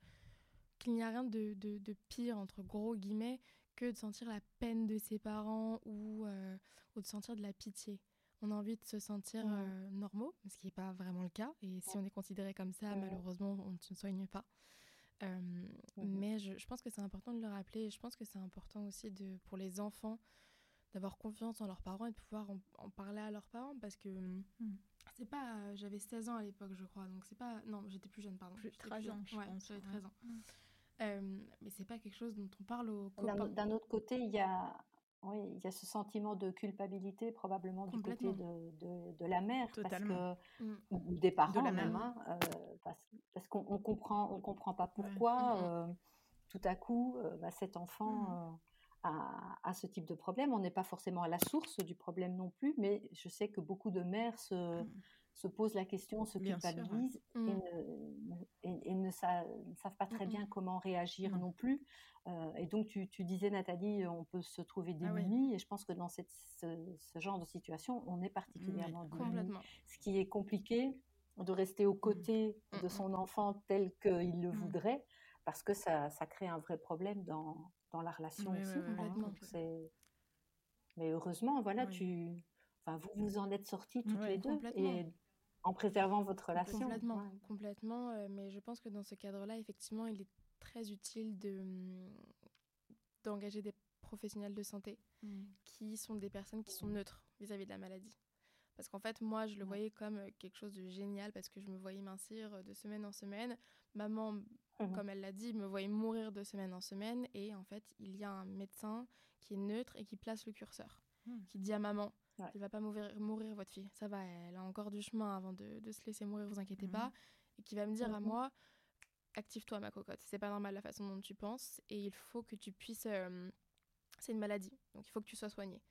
qu'il n'y a rien de, de, pire, entre gros guillemets, que de sentir la peine de ses parents ou, euh, ou de sentir de la pitié. On a envie de se sentir euh, normaux, ce qui n'est pas vraiment le cas. Et si on est considéré comme ça, malheureusement, on ne se soigne pas. Mais je, je, pense que c'est important de le rappeler. Et je pense que c'est important aussi de, pour les enfants d'avoir confiance en leurs parents et de pouvoir en, parler à leurs parents parce que mmh c'est pas. Euh, j'avais 16 ans à l'époque, je crois. Donc c'est pas. Non, j'étais plus jeune, pardon. Plus 13 ans, je ouais. J'avais 13 ans. Euh, mais c'est pas quelque chose dont on parle au copains. D'un autre côté, il y a. Oui, il y a ce sentiment de culpabilité probablement du côté de, de, de la mère, Totalement. parce que, mmh. ou des parents de la même, hein, euh, parce, parce qu'on on comprend, on comprend pas pourquoi mmh, euh, tout à coup bah, cet enfant à, ce type de problème. On n'est pas forcément à la source du problème non plus, mais je sais que beaucoup de mères se, mmh. se posent la question, se culpabilisent et, mmh. ne, et, ne, savent pas très mmh, bien comment réagir non plus. Euh, et donc, tu, tu, disais, Nathalie, on peut se trouver ah démunis, et je pense que dans cette, ce, genre de situation, on est particulièrement démunis. Ce qui est compliqué de rester aux côtés de son enfant tel qu'il le voudrait, parce que ça, ça crée un vrai problème dans, dans la relation aussi. Hein, mais heureusement, voilà, tu, enfin, vous vous en êtes sortis toutes les deux et en préservant votre relation. Complètement, complètement. Euh, mais je pense que dans ce cadre-là, effectivement, il est très utile de hum, d'engager des professionnels de santé mmh. qui sont des personnes qui sont neutres vis-à-vis de la maladie. Parce qu'en fait, moi, je le voyais comme euh, quelque chose de génial parce que je me voyais mincir euh, de semaine en semaine. Maman Mmh comme elle l'a dit, me voyait mourir de semaine en semaine. Et en fait, il y a un médecin qui est neutre et qui place le curseur, mmh. qui dit à maman, il elle va pas mourir, mourir, votre fille. Ça va, elle a encore du chemin avant de, de se laisser mourir, vous inquiétez mmh pas. Et qui va me dire à moi, active-toi ma cocotte. C'est pas normal la façon dont tu penses et il faut que tu puisses. Euh, c'est une maladie, donc il faut que tu sois soigné.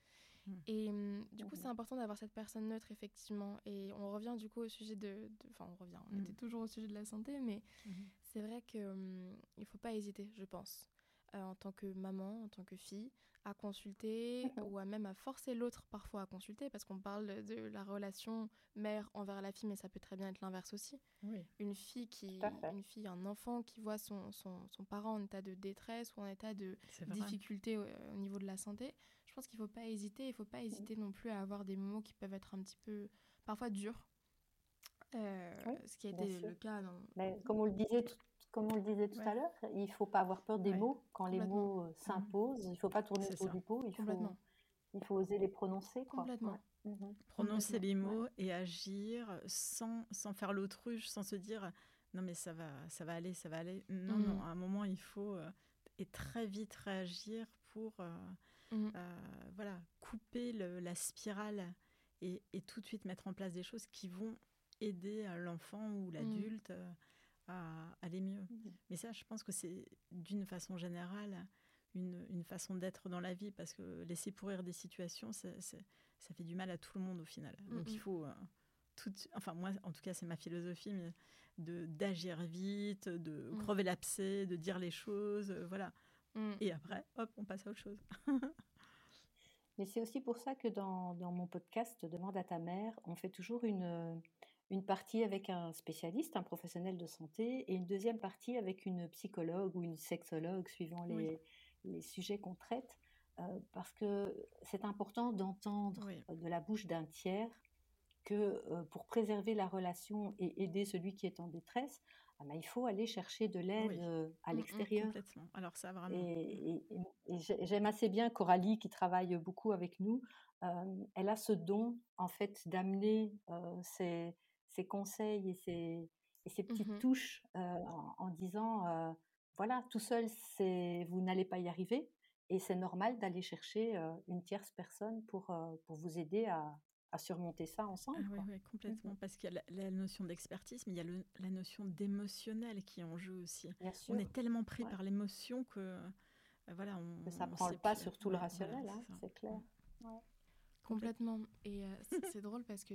Et du coup, c'est important d'avoir cette personne neutre, effectivement. Et on revient du coup au sujet de. Enfin, on revient, on était toujours au sujet de la santé, mais c'est vrai qu'il hum, ne faut pas hésiter, je pense, euh, en tant que maman, en tant que fille, à consulter ou à même à forcer l'autre parfois à consulter, parce qu'on parle de la relation mère envers la fille, mais ça peut très bien être l'inverse aussi. Une fille qui, une fille, un enfant qui voit son, son, son, parent en état de détresse ou en état de difficulté au, au, niveau de la santé, je pense qu'il ne faut pas hésiter. Il ne faut pas hésiter non plus à avoir des moments qui peuvent être un petit peu, parfois durs, ce qui a été le cas dans... Mais comme on le disait tout, comme on le disait tout à l'heure, il ne faut pas avoir peur des mots. Quand les mots mmh. s'imposent, il ne faut pas tourner autour du pot. Il faut, il faut oser les prononcer. Quoi. Complètement. Mmh prononcer les mots et agir sans, sans faire l'autruche, sans se dire non mais ça va, ça va aller, ça va aller. Non, non, mmh. à un moment il faut et très vite réagir pour voilà, couper la spirale et, et, tout de suite mettre en place des choses qui vont aider l'enfant ou l'adulte à aller mieux. Mmh. Mais ça, je pense que c'est d'une façon générale une, une façon d'être dans la vie parce que laisser pourrir des situations, ça, ça fait du mal à tout le monde au final. Mmh, Donc il mmh. faut euh, tout, enfin moi en tout cas c'est ma philosophie, mais de d'agir vite, de crever l'abcès, de dire les choses, euh, voilà. Et après, hop, on passe à autre chose. mais c'est aussi pour ça que dans, dans mon podcast Demande à ta mère, on fait toujours une une partie avec un spécialiste, un professionnel de santé, et une deuxième partie avec une psychologue ou une sexologue, suivant les, les sujets qu'on traite, euh, parce que c'est important d'entendre de la bouche d'un tiers que euh, pour préserver la relation et aider celui qui est en détresse, ah ben, il faut aller chercher de l'aide euh, à mmh, mmh, l'extérieur. Alors ça vraiment. Et, et j'aime assez bien Coralie qui travaille beaucoup avec nous. elle a ce don en fait d'amener ses ses conseils et ses, et ses petites mmh touches en, disant voilà, tout seul, c'est vous n'allez pas y arriver et c'est normal d'aller chercher une tierce personne pour, pour vous aider à, à surmonter ça ensemble. Ah, oui, complètement, parce qu'il y a la, notion d'expertise, mais il y a la notion d'émotionnel qui est en jeu aussi. On est tellement pris par l'émotion que voilà, on, ça prend le pas sur tout le rationnel, hein, c'est clair. Complètement. Et c'est drôle parce que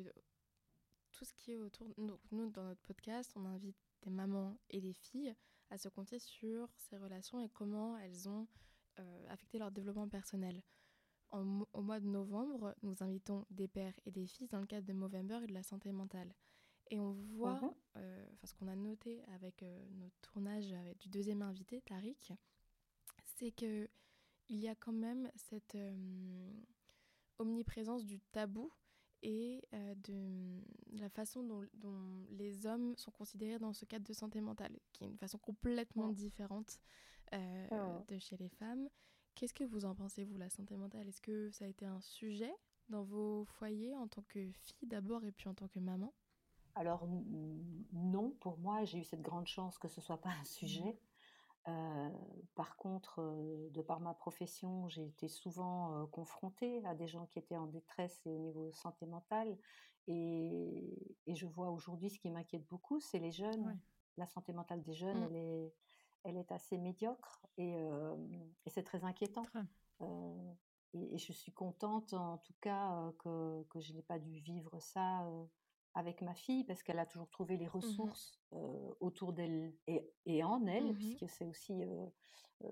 tout ce qui est autour. Donc, nous, dans notre podcast, on invite des mamans et des filles à se compter sur ces relations et comment elles ont euh, affecté leur développement personnel. au mois de novembre, nous invitons des pères et des filles dans le cadre de Movember et de la santé mentale. Et on voit, mhm. euh, enfin, ce qu'on a noté avec euh, notre tournage avec, du deuxième invité, Tariq, c'est que il y a quand même cette omniprésence du tabou et euh, de, la façon dont, les hommes sont considérés dans ce cadre de santé mentale, qui est une façon complètement différente euh, oh. de chez les femmes. Qu'est-ce que vous en pensez, vous, la santé mentale? Est-ce que ça a été un sujet dans vos foyers en tant que fille d'abord et puis en tant que maman? Alors non, pour moi, j'ai eu cette grande chance que ce soit pas un sujet. Euh, par contre, euh, de par ma profession, j'ai été souvent euh, confrontée à des gens qui étaient en détresse et au niveau santé mentale. Et, je vois aujourd'hui ce qui m'inquiète beaucoup, c'est les jeunes. La santé mentale des jeunes, mmh. elle, est, elle est assez médiocre et, c'est très inquiétant. Et, je suis contente, en tout cas, que, que je n'ai pas dû vivre ça avec ma fille parce qu'elle a toujours trouvé les mmh ressources autour d'elle et, en elle, mmh puisque c'est aussi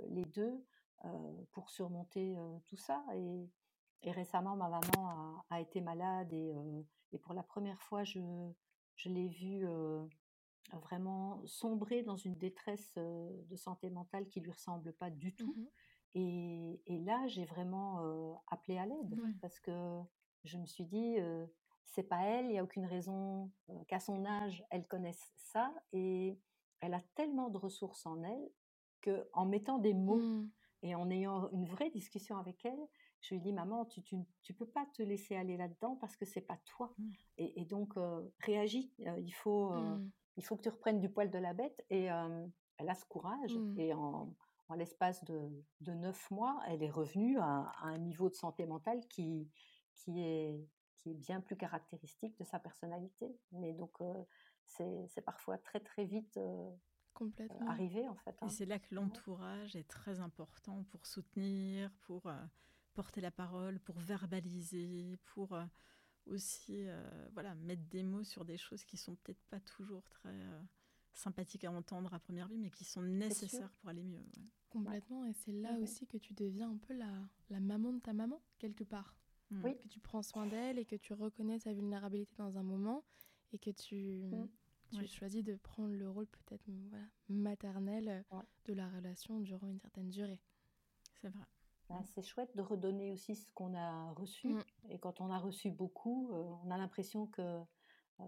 les deux pour surmonter tout ça. Et, récemment, ma maman a, été malade et, pour la première fois, je, je l'ai vue vraiment sombrer dans une détresse de santé mentale qui lui ressemble pas du tout. Mmh et, là, j'ai vraiment appelé à l'aide parce que je me suis dit, c'est pas elle, il n'y a aucune raison qu'à son âge, elle connaisse ça et elle a tellement de ressources en elle que en mettant des mots mmh. et en ayant une vraie discussion avec elle, je lui dis maman, tu, tu, peux pas te laisser aller là-dedans parce que c'est pas toi mmh. et, donc réagis, il faut mmh. il faut que tu reprennes du poil de la bête et elle a ce courage et en, en l'espace de, de neuf mois, elle est revenue à, à, un niveau de santé mentale qui qui est qui est bien plus caractéristique de sa personnalité. Mais donc, euh, c'est parfois très, très vite euh, Complètement. arrivé, en fait. Et hein. c'est là que l'entourage est très important pour soutenir, pour euh, porter la parole, pour verbaliser, pour aussi voilà, mettre des mots sur des choses qui sont peut-être pas toujours très sympathiques à entendre à première vue, mais qui sont nécessaires pour aller mieux. Complètement, et c'est là aussi que tu deviens un peu la, la maman de ta maman, quelque part. Mm. Que tu prends soin d'elle et que tu reconnais sa vulnérabilité dans un moment et que tu, mm. tu choisis de prendre le rôle peut-être voilà, maternel de la relation durant une certaine durée. C'est vrai. Bah, c'est chouette de redonner aussi ce qu'on a reçu. Mm. Et quand on a reçu beaucoup, euh, on a l'impression que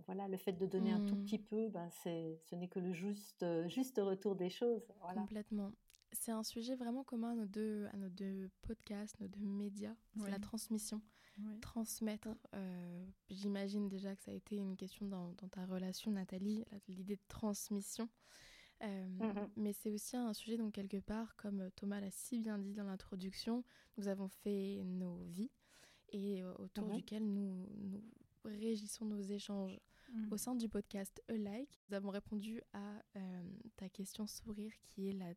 voilà, le fait de donner un tout petit peu, ben c'est, ce n'est que le juste, juste retour des choses. Voilà. Complètement. C'est un sujet vraiment commun à nos deux, à nos deux podcasts, nos deux médias. C'est la transmission. Transmettre. Euh, J'imagine déjà que ça a été une question dans, dans ta relation, Nathalie, l'idée de transmission. Euh, Mhm. Mais c'est aussi un sujet, donc quelque part, comme Thomas l'a si bien dit dans l'introduction, nous avons fait nos vies et euh, autour Mhm. duquel nous, nous régissons nos échanges. Mm. Au sein du podcast A Like, nous avons répondu à euh, ta question sourire qui est la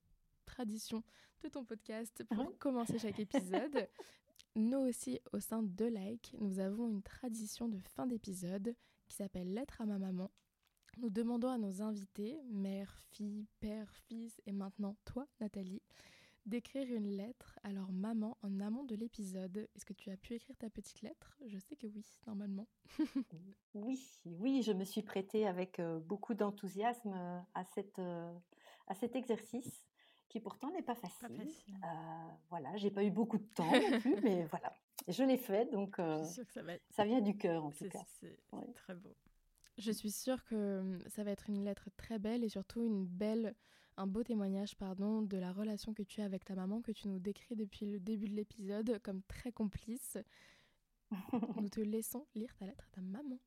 tradition de ton podcast pour Ouais. commencer chaque épisode. nous aussi, au sein de Like, nous avons une tradition de fin d'épisode qui s'appelle Lettre à ma maman. Nous demandons à nos invités, mère, fille, père, fils et maintenant toi, Nathalie, d'écrire une lettre à leur maman en amont de l'épisode. Est-ce que tu as pu écrire ta petite lettre? Je sais que oui, normalement. Oui, oui, je me suis prêtée avec euh, beaucoup d'enthousiasme euh, à, cette, euh, à cet exercice qui pourtant n'est pas Pas facile. facile. Euh, voilà, j'ai pas eu beaucoup de temps non plus, mais voilà, je l'ai fait, donc euh, Je suis sûre que ça va être. ça vient du cœur en tout cas. c'est Ouais. très beau. Je suis sûre que hum, ça va être une lettre très belle et surtout une belle, un beau témoignage pardon, de la relation que tu as avec ta maman que tu nous décris depuis le début de l'épisode comme très complice. Nous te laissons lire ta lettre à ta maman.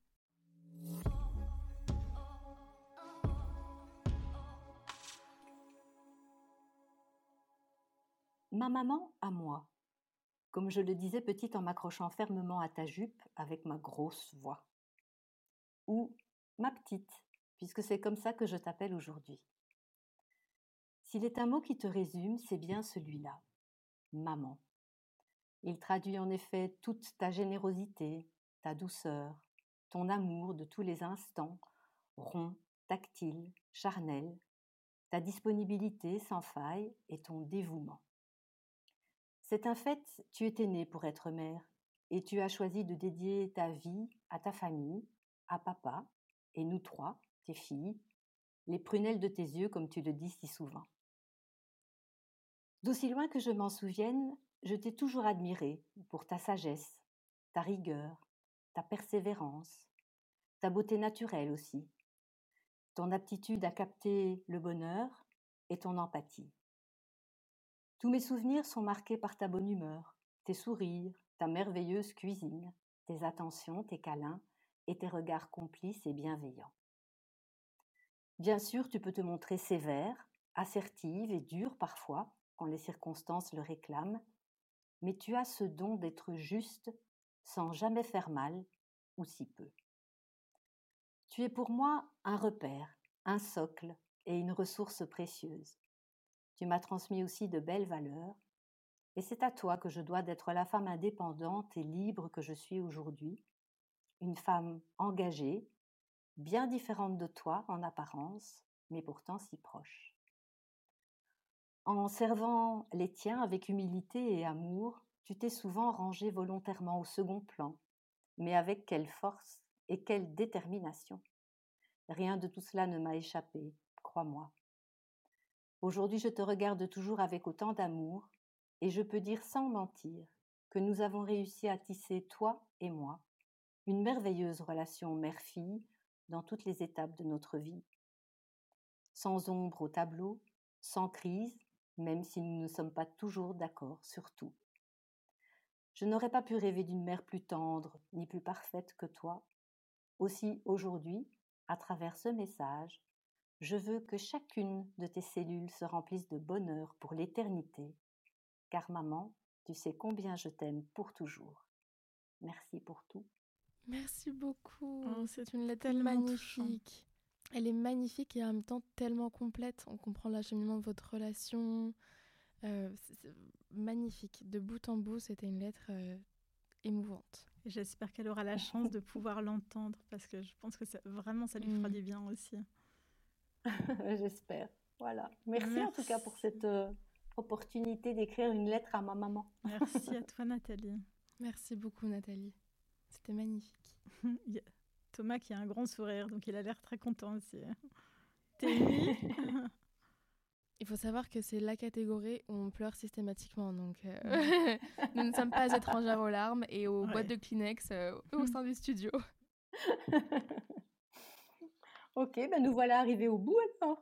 Ma maman à moi, comme je le disais petite en m'accrochant fermement à ta jupe avec ma grosse voix. Ou ma petite, puisque c'est comme ça que je t'appelle aujourd'hui. S'il est un mot qui te résume, c'est bien celui-là, maman. Il traduit en effet toute ta générosité, ta douceur, ton amour de tous les instants, rond, tactile, charnel, ta disponibilité sans faille et ton dévouement. C'est un fait, tu étais née pour être mère et tu as choisi de dédier ta vie à ta famille, à papa et nous trois, tes filles, les prunelles de tes yeux comme tu le dis si souvent. D'aussi loin que je m'en souvienne, je t'ai toujours admirée pour ta sagesse, ta rigueur, ta persévérance, ta beauté naturelle aussi, ton aptitude à capter le bonheur et ton empathie. Tous mes souvenirs sont marqués par ta bonne humeur, tes sourires, ta merveilleuse cuisine, tes attentions, tes câlins et tes regards complices et bienveillants. Bien sûr, tu peux te montrer sévère, assertive et dure parfois, quand les circonstances le réclament, mais tu as ce don d'être juste sans jamais faire mal, ou si peu. Tu es pour moi un repère, un socle et une ressource précieuse. Tu m'as transmis aussi de belles valeurs, et c'est à toi que je dois d'être la femme indépendante et libre que je suis aujourd'hui, une femme engagée, bien différente de toi en apparence, mais pourtant si proche. En servant les tiens avec humilité et amour, tu t'es souvent rangé volontairement au second plan, mais avec quelle force et quelle détermination. Rien de tout cela ne m'a échappé, crois-moi. Aujourd'hui, je te regarde toujours avec autant d'amour, et je peux dire sans mentir que nous avons réussi à tisser, toi et moi, une merveilleuse relation mère-fille dans toutes les étapes de notre vie. Sans ombre au tableau, sans crise, même si nous ne sommes pas toujours d'accord sur tout. Je n'aurais pas pu rêver d'une mère plus tendre ni plus parfaite que toi. Aussi, aujourd'hui, à travers ce message, je veux que chacune de tes cellules se remplisse de bonheur pour l'éternité, car maman, tu sais combien je t'aime pour toujours. Merci pour tout. Merci beaucoup. Oh, c'est une lettre tellement touchant. magnifique. Elle est magnifique et en même temps tellement complète. On comprend l'acheminement de votre relation. Euh, c'est- magnifique. De bout en bout, c'était une lettre euh, émouvante. Et J'espère qu'elle aura la chance de pouvoir l'entendre parce que je pense que ça, vraiment ça lui fera Mm. du bien aussi. J'espère. Voilà. Merci, en tout cas pour cette euh, opportunité d'écrire une lettre à ma maman. Merci à toi Nathalie. Merci beaucoup, Nathalie. C'était magnifique. Thomas qui a un grand sourire, donc il a l'air très content aussi. T'es Il faut savoir que c'est la catégorie où on pleure systématiquement. Donc, euh, nous ne sommes pas étrangères aux larmes et aux Ouais. boîtes de Kleenex euh, au sein du studio. Ok, ben nous voilà arrivés au bout alors.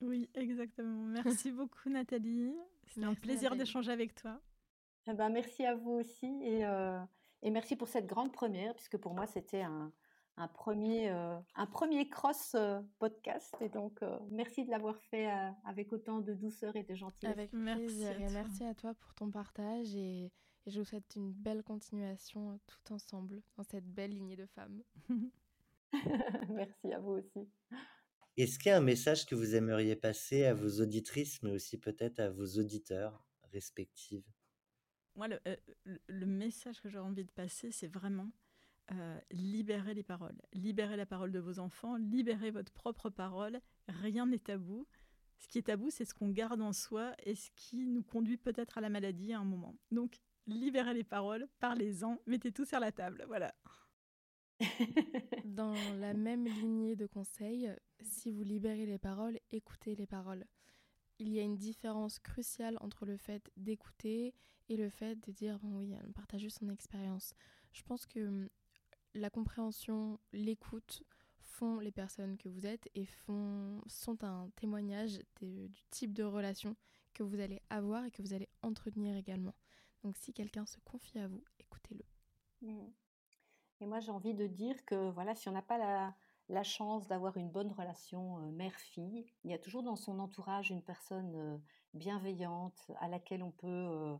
Oui, exactement. Merci beaucoup Nathalie. C'était un plaisir d'échanger avec toi. Eh ben, merci à vous aussi et, euh, et, merci pour cette grande première, puisque pour moi c'était un, un, premier, euh, un premier cross euh, podcast. Et donc, merci de l'avoir fait avec autant de douceur et de gentillesse. Avec plaisir merci et merci à toi pour ton partage et, et je vous souhaite une belle continuation tout ensemble dans cette belle lignée de femmes. merci à vous aussi. Est-ce qu'il y a un message que vous aimeriez passer à vos auditrices, mais aussi peut-être à vos auditeurs respectifs? Moi, le, euh, le, message que j'ai envie de passer, c'est vraiment euh, libérer les paroles. Libérer la parole de vos enfants, libérer votre propre parole. Rien n'est tabou. Ce qui est tabou, c'est ce qu'on garde en soi et ce qui nous conduit peut-être à la maladie à un moment. Donc, libérez les paroles, parlez-en, mettez tout sur la table. Voilà. Dans la même lignée de conseils, si vous libérez les paroles, écoutez les paroles. Il y a une différence cruciale entre le fait d'écouter et le fait de dire bon oui, partager son expérience. Je pense que hum, la compréhension, l'écoute font les personnes que vous êtes et sont un témoignage du type de relation que vous allez avoir et que vous allez entretenir également. Donc si quelqu'un se confie à vous, écoutez-le. Mmh. Et moi, j'ai envie de dire que voilà, si on n'a pas la, chance d'avoir une bonne relation euh, mère-fille, il y a toujours dans son entourage une personne euh, bienveillante à laquelle on peut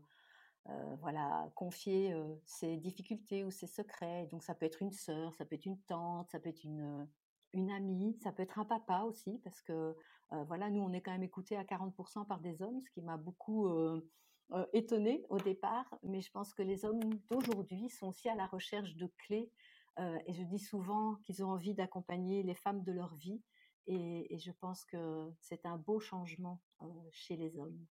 euh, voilà, confier ses difficultés ou ses secrets. Donc ça peut être une sœur, ça peut être une tante, ça peut être une, une amie, ça peut être un papa aussi, parce que voilà, nous on est quand même écoutés à 40% par des hommes, ce qui m'a beaucoup euh, étonnée au départ, mais je pense que les hommes d'aujourd'hui sont aussi à la recherche de clés. Euh, et je dis souvent qu'ils ont envie d'accompagner les femmes de leur vie. Et, je pense que c'est un beau changement euh, chez les hommes.